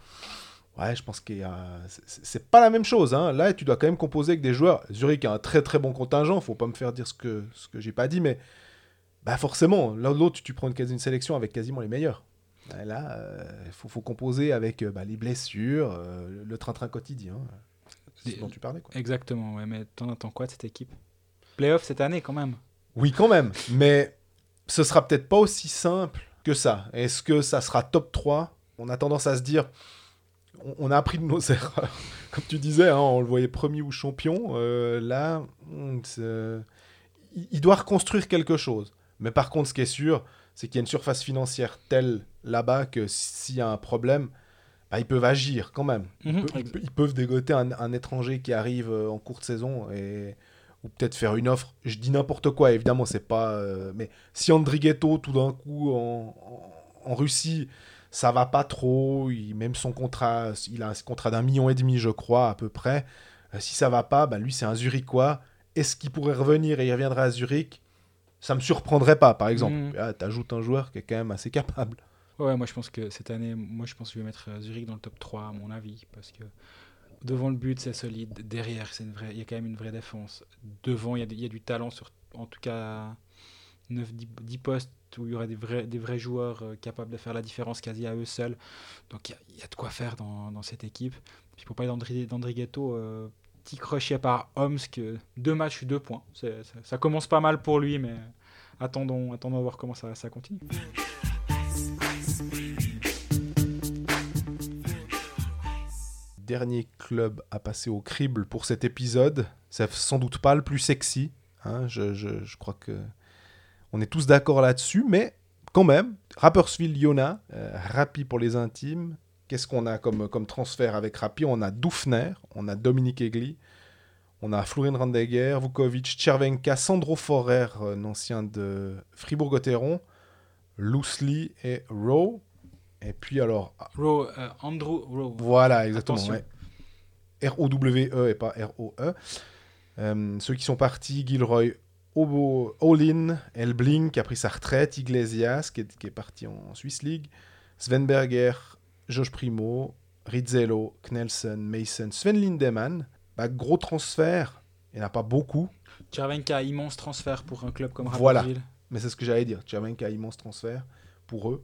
Ouais, je pense que c'est- c'est pas la même chose. Hein. Là, tu dois quand même composer avec des joueurs. Zurich a un très très bon contingent. Faut pas me faire dire ce que, ce que j'ai pas dit, mais bah forcément, l'un ou l'autre, tu prends une, sélection avec quasiment les meilleurs. Là, il faut, faut composer avec euh, bah, les blessures, euh, le train-train quotidien. C'est ce dont tu parlais. Quoi. Exactement, ouais, mais t'en attends quoi de cette équipe? Playoff cette année quand même. Oui, quand même, mais ce sera peut-être pas aussi simple que ça. Est-ce que ça sera top 3 On a tendance à se dire, on, a appris de nos erreurs. Comme tu disais, hein, on le voyait premier ou champion. euh, là, hmm, c'est- il, doit reconstruire quelque chose. Mais par contre, ce qui est sûr, c'est qu'il y a une surface financière telle là-bas que s'il y a un problème, bah, ils peuvent agir quand même. Ils, Mhm, peuvent, ils dégoter un, un étranger qui arrive euh, en cours de saison et ou peut-être faire une offre. Je dis n'importe quoi, évidemment, c'est pas. euh, mais si Andrighetto, tout d'un coup, en, en- en Russie, ça va pas trop, il, même son contrat, il a un contrat d'un million et demi, je crois, à peu près. Euh, si ça va pas, bah, lui, c'est un Zurichois. Est-ce qu'il pourrait revenir et il reviendrait à Zurich? Ça me surprendrait pas, par exemple. Mhm. Ah, T'ajoutes un joueur qui est quand même assez capable. Ouais, moi je pense que cette année, moi je pense que je vais mettre euh, Zurich dans le top 3 à mon avis, parce que devant le but c'est solide, derrière c'est une vraie, il y a quand même une vraie défense. Devant il y a, des- il y a du talent sur, en tout cas 9-10 postes où il y aurait des vrais, des vrais joueurs euh, capables de faire la différence quasi à eux seuls. Donc il y a, de quoi faire dans, cette équipe. Puis pour parler d'Andri- d'Andrighetto, euh, petit crochet par Omsk, euh, deux matchs, deux points. Ça, commence pas mal pour lui, mais attendons, attendons à voir comment ça, continue. Dernier club à passer au crible pour cet épisode. C'est sans doute pas le plus sexy. hein, je- je crois que on est tous d'accord là-dessus, mais quand même, Rapperswil Yona, euh, Rappi pour les intimes. Qu'est-ce qu'on a comme, comme transfert avec Rappi On a Dufner, on a Dominique Egli, on a Florin Randegger, Vukovic, Chervenka, Sandro Forer, un ancien de Fribourg-Gotteron, Loosely et Rowe. Et puis alors, Rowe, euh, Andrew Rowe. voilà, exactement. Ouais. R-O-W-E et pas R-O-E. Euh, ceux qui sont partis, Gilroy Olin, Elbling qui a pris sa retraite, Iglesias qui est, qui est parti en Swiss League, Svenberger, Josh Primo, Rizzello, Knelsen, Mason, Sven Lindemann. Bah, gros transfert, il n'y en a pas beaucoup, Chervenka, immense transfert pour un club comme Voilà. Rapperswil. mais c'est ce que j'allais dire. Tchervenka, immense transfert pour eux.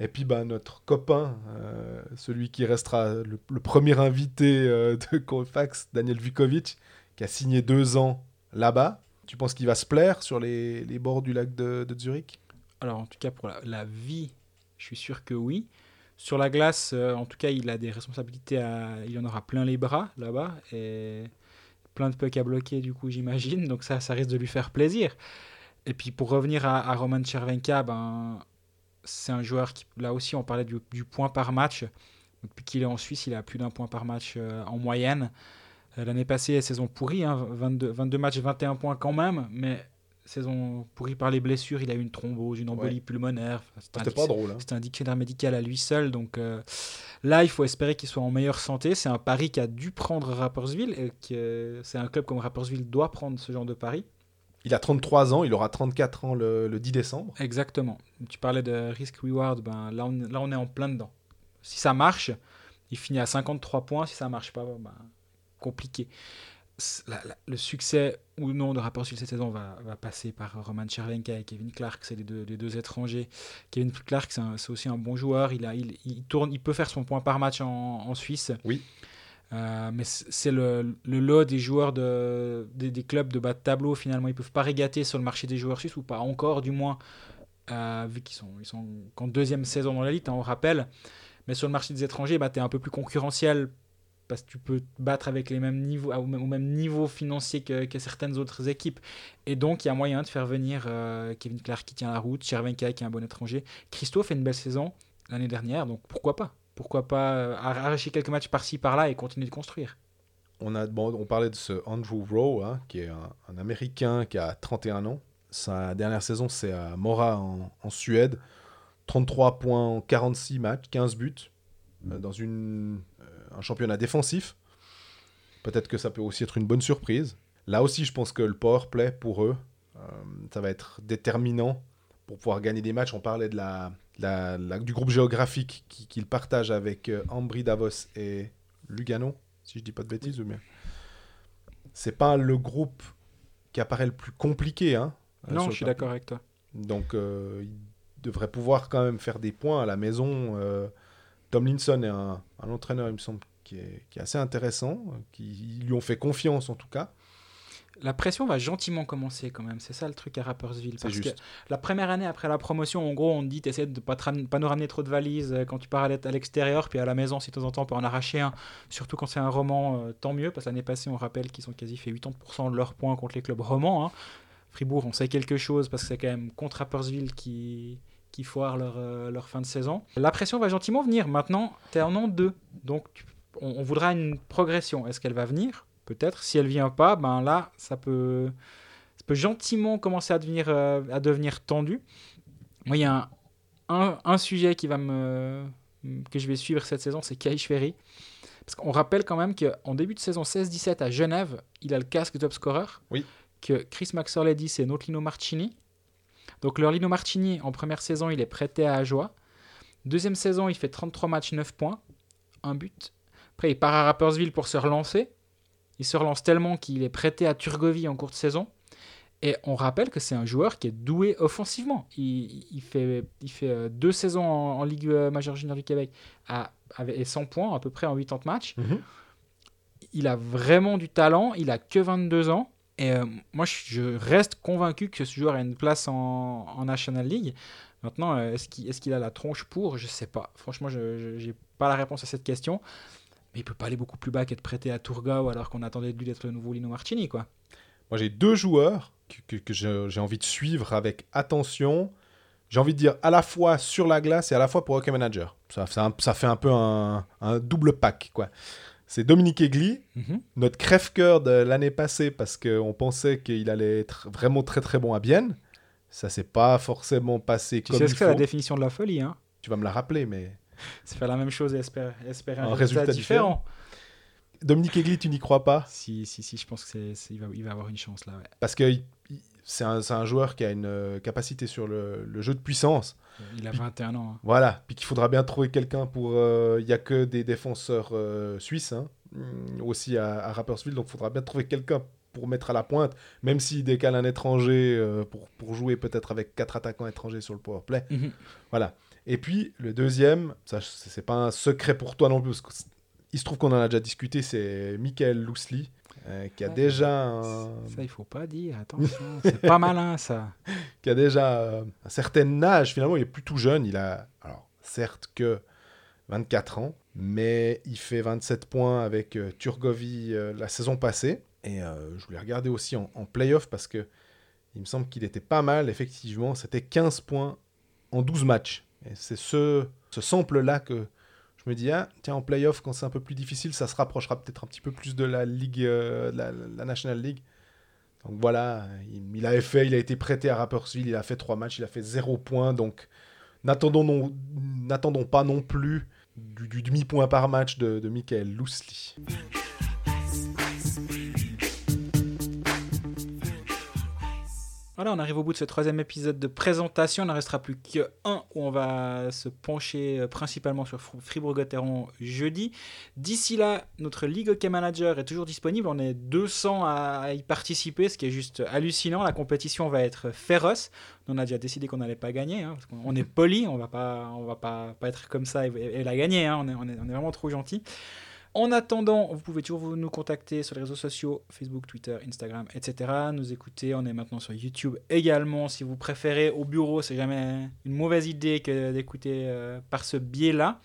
Et puis bah, notre copain, euh, celui qui restera le, le premier invité euh, de Colfax, Daniel Vukovic, qui a signé deux ans là-bas. Tu penses qu'il va se plaire sur les, les bords du lac de, Zurich? Alors, en tout cas, pour la, vie, je suis sûr que oui. Sur la glace, euh, en tout cas, il a des responsabilités, à, il en aura plein les bras là-bas et plein de pucks à bloquer, du coup, j'imagine. Donc, ça, ça risque de lui faire plaisir. Et puis, pour revenir à, Roman Chervenka, ben, c'est un joueur qui, là aussi, on parlait du, du point par match. Depuis qu'il est en Suisse, il a plus d'un point par match euh, en moyenne. L'année passée, saison pourrie, hein, 22, 22 matchs, 21 points quand même, mais saison pourrie par les blessures. Il a eu une thrombose, une embolie Ouais. pulmonaire. Un C'était pas drôle. hein. c'est un dictionnaire médical à lui seul. Donc euh, là, il faut espérer qu'il soit en meilleure santé. C'est un pari qui a dû prendre Rappersville. Et que c'est un club comme Rappersville doit prendre ce genre de pari. Il a 33 ans, il aura 34 ans le, le 10 décembre. Exactement. Tu parlais de risk-reward. Ben, là, on, là, on est en plein dedans. Si ça marche, il finit à 53 points. Si ça marche pas, ben, compliqué. C- la- la- le succès ou non de Rapperswil cette saison va, va passer par Roman Chervenka et Kevin Clark, c'est les deux, les deux étrangers. Kevin Clark, c'est aussi un bon joueur. Il, a, il, il tourne, il peut faire son point par match en, en Suisse. Oui. Euh, mais c'est le, le lot des joueurs de, des, des clubs de bas de tableau. Finalement, ils peuvent pas régater sur le marché des joueurs suisses ou pas encore, du moins, euh, vu qu'ils sont, ils sont qu'en deuxième saison dans l'élite, hein, on rappelle. Mais sur le marché des étrangers, bah, tu es un peu plus concurrentiel parce que tu peux te battre avec les mêmes niveaux, au même, au même niveau financier que, certaines autres équipes. Et donc, il y a moyen de faire venir euh, Kevin Clark qui tient la route, Chervenka qui est un bon étranger. Christophe fait une belle saison l'année dernière, donc pourquoi pas? Pourquoi pas euh, arracher quelques matchs par-ci, par-là et continuer de construire? On, parlait de ce Andrew Rowe, hein, qui est un, Américain qui a 31 ans. Sa dernière saison, c'est à Mora en, Suède. 33 points en 46 matchs, 15 buts, euh, dans une, un championnat défensif. Peut-être que ça peut aussi être une bonne surprise. Là aussi, je pense que le power play pour eux, euh, ça va être déterminant pour pouvoir gagner des matchs. On parlait de la, la- la- du groupe géographique qui- qu'ils partagent avec euh, Ambry, Davos et Lugano, si je dis pas de bêtises. bien. C'est pas le groupe qui apparaît le plus compliqué. Hein, euh, Non, je suis d'accord avec toi. Donc, euh, il devrait pouvoir quand même faire des points à la maison. Tomlinson est un, un entraîneur, il me semble, qui est, qui est assez intéressant, euh, qui ils lui ont fait confiance en tout cas. La pression va gentiment commencer quand même, c'est ça le truc à Rappersville. C'est Parce juste. que la première année après la promotion, en gros, on dit t'essaies de pas, pas nous ramener trop de valises euh, quand tu pars à l'extérieur, puis à la maison, si de temps en temps on peut en arracher un. Surtout quand c'est un roman, euh, tant mieux, parce que l'année passée, on rappelle qu'ils ont quasi fait 80% de leurs points contre les clubs romans. hein. Fribourg, on sait quelque chose parce que c'est quand même contre Rappersville qui, qui foire leur, euh, leur fin de saison. La pression va gentiment venir. Maintenant, tu es en an 2. Donc, on, on voudra une progression. Est-ce qu'elle va venir? Peut-être. Si elle vient pas, ben là, ça peut, ça peut gentiment commencer à devenir, euh, à devenir tendu. Moi, il y a un, un, un sujet qui va me, que je vais suivre cette saison, c'est Kai Ferry. Parce qu'on rappelle quand même qu'en début de saison 16-17 à Genève, il a le casque top scorer. Oui. Que Chris Maxwell dit, c'est notre Lino Marchini. Donc leur Lino Marchini, en première saison, il est prêté à Ajoie. Deuxième saison, il fait 33 matchs, 9 points, un but. Après, il part à Rappersville pour se relancer. Il se relance tellement qu'il est prêté à Turgovie en courte saison. Et on rappelle que c'est un joueur qui est doué offensivement. Il, il fait, il fait euh, deux saisons en, en Ligue euh, majeure junior du Québec à, avec et 100 points à peu près en 80 matchs. Mhm. Il a vraiment du talent. Il a que 22 ans. Et euh, moi, je, reste convaincu que ce joueur a une place en, National League. Maintenant, euh, est-ce qu'il a la tronche pour? Je sais pas. Franchement, je n'ai pas la réponse à cette question. Mais il peut pas aller beaucoup plus bas qu'être prêté à Tourgau alors qu'on attendait de lui d'être le nouveau Lino Martini, quoi. Moi, j'ai deux joueurs que, j'ai envie de suivre avec attention. J'ai envie de dire à la fois sur la glace et à la fois pour Hockey Manager. Ça fait un peu un, un double pack, quoi. C'est Dominique Egli, Mhm. notre crève-cœur de l'année passée parce qu'on pensait qu'il allait être vraiment très très bon à Bienne. Ça s'est pas forcément passé Tu comme sais ce que c'est la définition de la folie, hein? Tu vas me la rappeler, mais C'est faire la même chose et espérer, espérer un, Un résultat, résultat différent. Dominique Egli, tu n'y crois pas? Si, si, si, je pense que c'est, c'est- il, va, il va avoir une chance là. Ouais. Parce que c'est un, joueur qui a une euh, capacité sur le, le jeu de puissance. Il a 21 ans. hein. Voilà, puis qu'il faudra bien trouver quelqu'un pour. euh, Il n'y a que des défenseurs euh, suisses hein, mm, aussi à, à Rapperswil, donc il faudra bien trouver quelqu'un pour mettre à la pointe, même s'il décale un étranger euh, pour, pour jouer peut-être avec quatre attaquants étrangers sur le powerplay. Mhm. Voilà. Et puis le deuxième, ça c'est pas un secret pour toi non plus, parce que c- il se trouve qu'on en a déjà discuté, c'est Michael Lousli, euh, qui a Ouais. déjà un, Ça, il faut pas dire. Attention, c'est pas malin ça. qui a déjà euh, un certain âge, finalement, il est plus tout jeune. Il a, alors, certes que 24 ans, mais il fait 27 points avec euh, Turgovie euh, la saison passée. Et je voulais regarder aussi en, en playoff parce que il me semble qu'il était pas mal, effectivement. C'était 15 points en 12 matchs. Et c'est ce, ce sample-là que je me dis, ah, tiens, en playoff, quand c'est un peu plus difficile, ça se rapprochera peut-être un petit peu plus de la Ligue, euh, de la, National League. Donc voilà, il, fait, il a été prêté à Rapperswil, il a fait trois matchs, il a fait zéro point. Donc n'attendons n'attendons pas non plus du, demi-point par match de, de Michael Lousli. Voilà, on arrive au bout de ce troisième épisode de présentation. Il n'en restera plus qu'un où on va se pencher euh, principalement sur Fr- Fribourg-Gotteron jeudi. D'ici là, notre Ligue Hockey Manager est toujours disponible. On est 200 à y participer, ce qui est juste hallucinant. La compétition va être féroce. On a déjà décidé qu'on n'allait pas gagner. hein, on est poli, on va pas, on va pas, pas être comme ça et, la gagner. hein. On, est, on, est, on est vraiment trop gentil. En attendant, vous pouvez toujours vous- nous contacter sur les réseaux sociaux, Facebook, Twitter, Instagram, etc. Nous écouter, on est maintenant sur YouTube également. Si vous préférez au bureau, c'est jamais une mauvaise idée que d'écouter euh, par ce biais-là.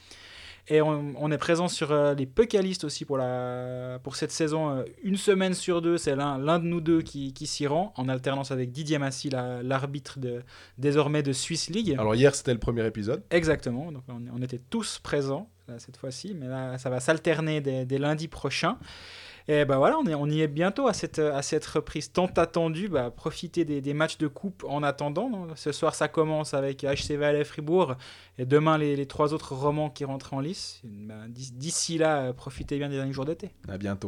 Et on, on est présent sur euh, les Puckalistes aussi pour, la, pour cette saison. euh, une semaine sur deux, c'est l'un l'un de nous deux qui, qui s'y rend, en alternance avec Didier Massy, la- l'arbitre de, désormais de Swiss League. Alors hier, c'était le premier épisode. Exactement, donc on, on était tous présents là, cette fois-ci, mais là ça va s'alterner dès, dès lundi prochain. Et ben voilà, on, y est bientôt à cette, à cette reprise tant attendue. Bah, profitez des, matchs de coupe en attendant. non Ce soir, ça commence avec HC Valais Fribourg et demain les, trois autres romans qui rentrent en lice. Ben, d'ici- D'ici là, euh, profitez bien des derniers jours d'été. À bientôt.